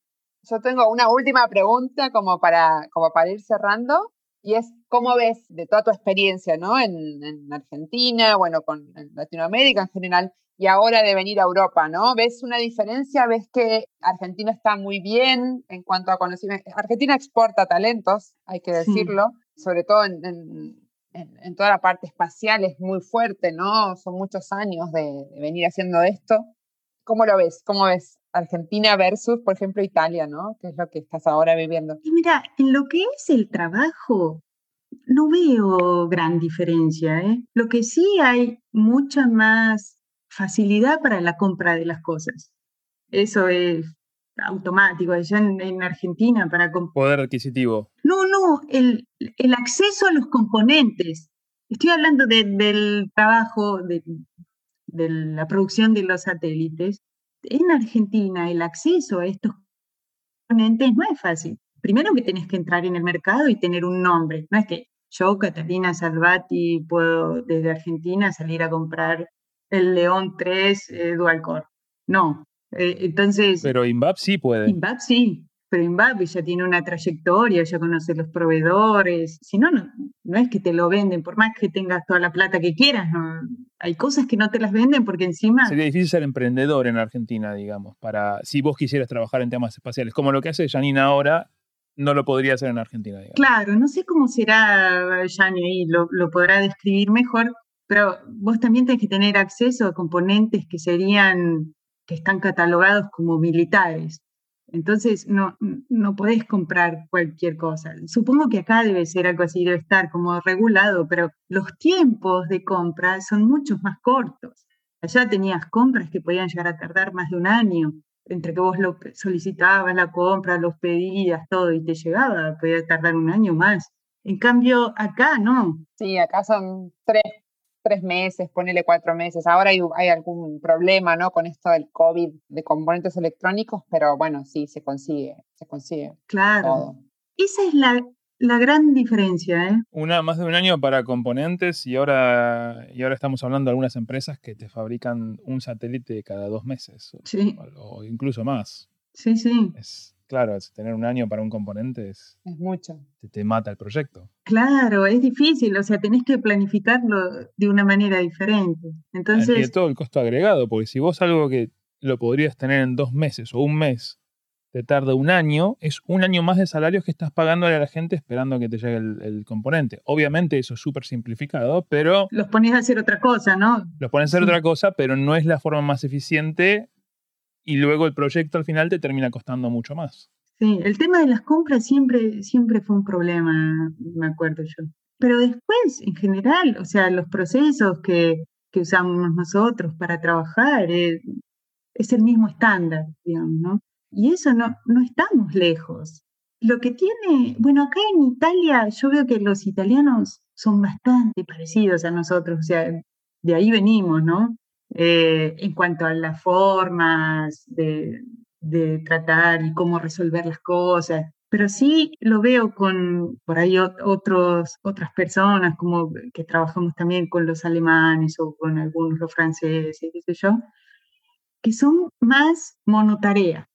Yo tengo una última pregunta como para, como para ir cerrando. Y es, ¿cómo ves de toda tu experiencia, ¿no? En, en Argentina, bueno, con en Latinoamérica en general, y ahora de venir a Europa, ¿no? ¿Ves una diferencia? ¿Ves que Argentina está muy bien en cuanto a conocimiento? Argentina exporta talentos, hay que decirlo, sobre todo en, toda la parte espacial es muy fuerte, ¿no? Son muchos años de, venir haciendo esto. ¿Cómo lo ves? ¿Cómo ves Argentina versus, por ejemplo, Italia, ¿no? Que es lo que estás ahora viviendo. Y mira, en lo que es el trabajo, no veo gran diferencia, ¿eh? Lo que sí hay mucha más facilidad para la compra de las cosas. Eso es automático. Allá en, Argentina para Poder adquisitivo. No, no, el, el, acceso a los componentes. Estoy hablando del trabajo, de, de la producción de los satélites. En Argentina el acceso a estos componentes no es fácil. Primero que tenés que entrar en el mercado y tener un nombre. No es que yo, Catalina Salvati, puedo desde Argentina salir a comprar el León 3 eh, Dual Core. No. Eh, entonces. Pero INVAP sí puede. INVAP sí. Pero INVAP ya tiene una trayectoria, ya conoce los proveedores. Si no, no, es que te lo venden, por más que tengas toda la plata que quieras. Hay cosas que no te las venden porque encima. Sería difícil ser emprendedor en Argentina, digamos, para si vos quisieras trabajar en temas espaciales. Como lo que hace Janina ahora, no lo podría hacer en Argentina. Digamos. Claro, no sé cómo será Janine ahí, lo, lo podrá describir mejor, pero vos también tenés que tener acceso a componentes que serían, que están catalogados como militares. Entonces no, no podés comprar cualquier cosa. Supongo que acá debe ser algo así, debe estar como regulado, pero los tiempos de compra son mucho más cortos. Allá tenías compras que podían llegar a tardar más de un año, entre que vos lo solicitabas la compra, los pedías, todo, y te llegaba, podía tardar un año más. En cambio, acá no. Sí, acá son tres, tres meses, ponele cuatro meses. Ahora hay, hay, algún problema, ¿no? Con esto del COVID de componentes electrónicos, pero bueno, sí, se consigue, se consigue. Claro. Esa es la, la gran diferencia, ¿eh? Una, más de un año para componentes y ahora, y ahora estamos hablando de algunas empresas que te fabrican un satélite cada dos meses. Sí. O, incluso más. Sí, sí. Es, claro, tener un año para un componente es, es mucho. Te, mata el proyecto. Claro, es difícil, o sea, tenés que planificarlo de una manera diferente. Entonces... Y todo el costo agregado, porque si vos algo que lo podrías tener en dos meses o un mes, te tarda un año, es un año más de salarios que estás pagándole a la gente esperando que te llegue el, componente. Obviamente eso es súper simplificado, pero... Los pones a hacer otra cosa, ¿no? Los pones a hacer otra cosa, pero no es la forma más eficiente y luego el proyecto al final te termina costando mucho más. Sí, el tema de las compras siempre, siempre fue un problema, me acuerdo yo. Pero después, en general, o sea, los procesos que, que usamos nosotros para trabajar eh, es el mismo estándar, digamos, ¿no? Y eso no, no estamos lejos. Lo que tiene, bueno, acá en Italia yo veo que los italianos son bastante parecidos a nosotros, o sea, de ahí venimos, ¿no? Eh, en cuanto a las formas de, de, tratar y cómo resolver las cosas. Pero sí lo veo con por ahí otros, otras personas, como que trabajamos también con los alemanes o con algunos los franceses, qué sé yo, que son más monotarea.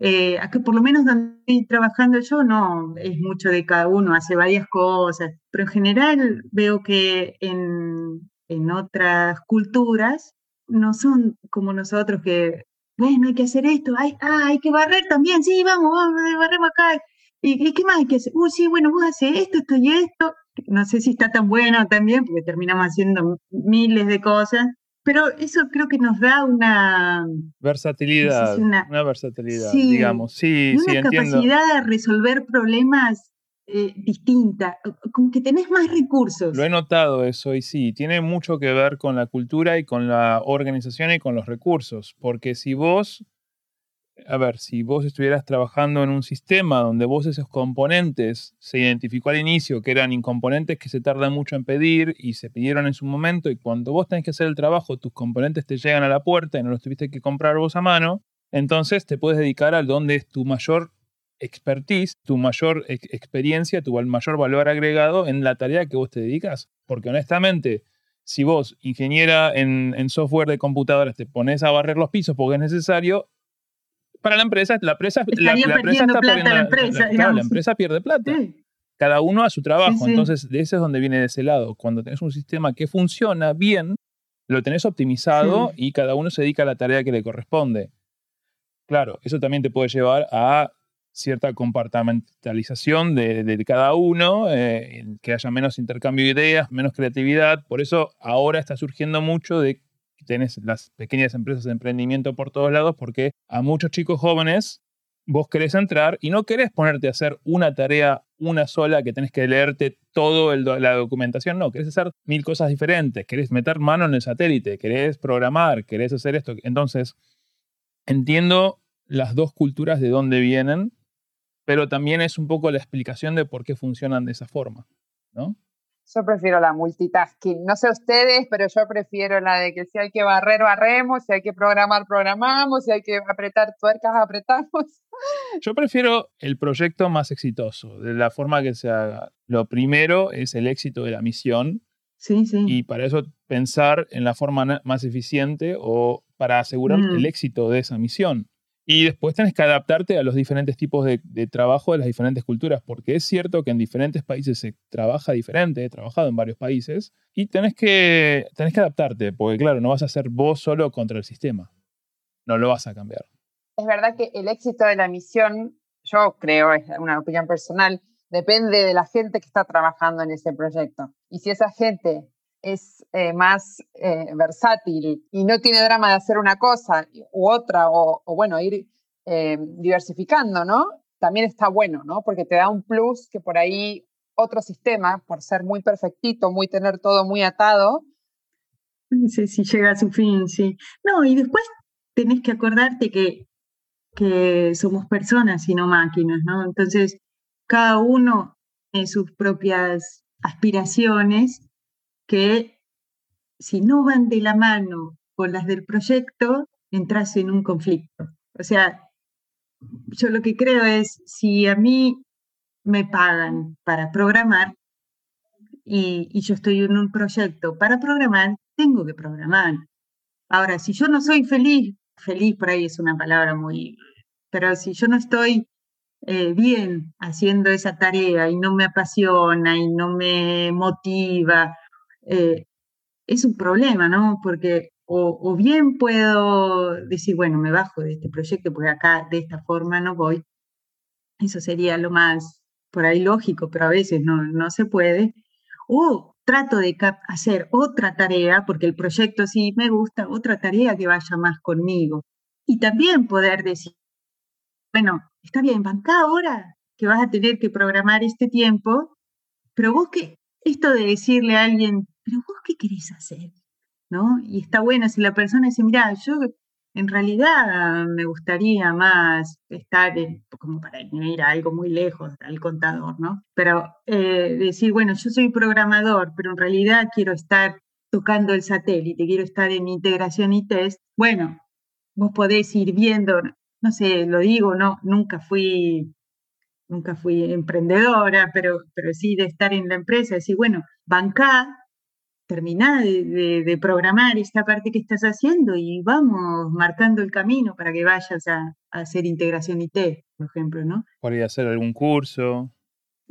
Eh, que por lo menos donde estoy trabajando yo no es mucho de cada uno, hace varias cosas, pero en general veo que en, en otras culturas no son como nosotros que, bueno, hay que hacer esto, hay, ah, hay que barrer también, sí, vamos, vamos, barremos acá. ¿Y, qué más hay que hacer? Uh, sí, bueno, vos haces esto, esto y esto. No sé si está tan bueno también, porque terminamos haciendo miles de cosas, pero eso creo que nos da una versatilidad, una, versatilidad, digamos. Sí, una capacidad de resolver problemas eh, distinta, como que tenés más recursos. Lo he notado eso y sí, tiene mucho que ver con la cultura y con la organización y con los recursos, porque si vos a ver, si vos estuvieras trabajando en un sistema donde vos esos componentes se identificó al inicio que eran incomponentes que se tardan mucho en pedir y se pidieron en su momento y cuando vos tenés que hacer el trabajo tus componentes te llegan a la puerta y no los tuviste que comprar vos a mano, entonces te puedes dedicar a donde es tu mayor expertise, tu mayor experiencia, tu mayor valor agregado en la tarea que vos te dedicas. Porque honestamente, si vos, ingeniera en, en software de computadoras, te pones a barrer los pisos porque es necesario, para la empresa, la empresa, la, empresa está plata la empresa, la empresa pierde plata. Cada uno a su trabajo. Entonces, de ese es donde viene de ese lado. Cuando tenés un sistema que funciona bien, lo tenés optimizado y cada uno se dedica a la tarea que le corresponde. Claro, eso también te puede llevar a cierta compartimentalización de, cada uno, eh, que haya menos intercambio de ideas, menos creatividad. Por eso ahora está surgiendo mucho de tenés las pequeñas empresas de emprendimiento por todos lados porque a muchos chicos jóvenes vos querés entrar y no querés ponerte a hacer una tarea, una sola, que tenés que leerte toda la documentación, no, querés hacer mil cosas diferentes, querés meter mano en el satélite, querés programar, querés hacer esto. Entonces, entiendo las dos culturas de dónde vienen, pero también es un poco la explicación de por qué funcionan de esa forma, ¿no? Yo prefiero la multitasking. No sé ustedes, pero yo prefiero la de que si hay que barrer, barremos, si hay que programar, programamos, si hay que apretar tuercas, apretamos. Yo prefiero el proyecto más exitoso, de la forma que se haga. Lo primero es el éxito de la misión. Sí, sí. Y para eso pensar en la forma más eficiente o para asegurar mm. el éxito de esa misión. Y después tenés que adaptarte a los diferentes tipos de, trabajo de las diferentes culturas, porque es cierto que en diferentes países se trabaja diferente, he trabajado en varios países, y tenés que, tenés que adaptarte, porque claro, no vas a ser vos solo contra el sistema, no lo vas a cambiar. Es verdad que el éxito de la misión, yo creo, es una opinión personal, depende de la gente que está trabajando en ese proyecto. Y si esa gente es eh, más eh, versátil y no tiene drama de hacer una cosa u otra, o, bueno, ir eh, diversificando, ¿no? También está bueno, ¿no? Porque te da un plus que por ahí otro sistema, por ser muy perfectito, muy tener todo muy atado. Sí, sí, llega a su fin, sí. No, y después tenés que acordarte que, que somos personas y no máquinas, ¿no? Entonces, cada uno tiene sus propias aspiraciones que si no van de la mano con las del proyecto, entras en un conflicto. O sea, yo lo que creo es, si a mí me pagan para programar y, y, yo estoy en un proyecto para programar, tengo que programar. Ahora, si yo no soy feliz, feliz por ahí es una palabra muy, pero si yo no estoy eh, bien haciendo esa tarea y no me apasiona y no me motiva, eh, es un problema, ¿no? Porque O, bien puedo decir, bueno, me bajo de este proyecto porque acá de esta forma no voy. Eso sería lo más por ahí lógico, pero a veces no, no se puede. O trato de hacer otra tarea, porque el proyecto sí me gusta, otra tarea que vaya más conmigo. Y también poder decir, bueno, está bien, banca ahora que vas a tener que programar este tiempo, pero vos qué, esto de decirle a alguien, pero vos qué querés hacer, ¿no? Y está bueno si la persona dice, mira, yo en realidad me gustaría más estar, como para ir a algo muy lejos al contador, ¿no? Pero eh, decir, bueno, yo soy programador, pero en realidad quiero estar tocando el satélite, quiero estar en integración y test, bueno, vos podés ir viendo, no sé, lo digo, no, nunca fui, nunca fui emprendedora, pero, pero sí de estar en la empresa, decir, bueno, bancá, terminá de, programar esta parte que estás haciendo y vamos marcando el camino para que vayas a, a hacer integración IT, por ejemplo, ¿no? Podría hacer algún curso.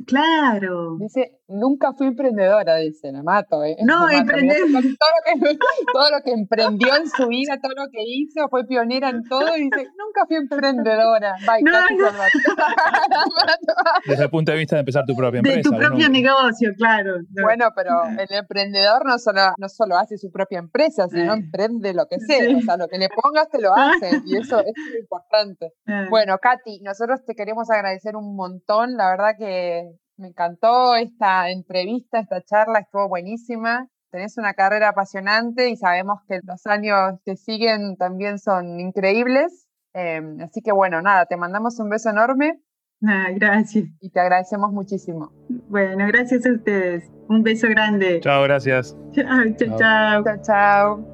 Claro. Dice, nunca fui emprendedora, dice, la mato. ¿eh? No, emprendedora. Todo, lo que, emprendió en su vida, todo lo que hizo, fue pionera en todo y dice, nunca fui emprendedora. no, Desde el punto de vista de empezar tu propia empresa. De tu propio negocio, claro. Bueno, pero el emprendedor no solo, no solo hace su propia empresa, sino eh. emprende lo que sea. O sea, lo que le pongas te lo hace y eso es muy importante. Eh. Bueno, Katy, nosotros te queremos agradecer un montón. La verdad que me encantó esta entrevista, esta charla, estuvo buenísima. Tenés una carrera apasionante y sabemos que los años que siguen también son increíbles. Em, así que bueno, nada, te mandamos un beso enorme. Ah, gracias. Y te agradecemos muchísimo. Bueno, gracias a ustedes. Un beso grande. Chao, gracias. Chao, chao, chao. Chao, chao.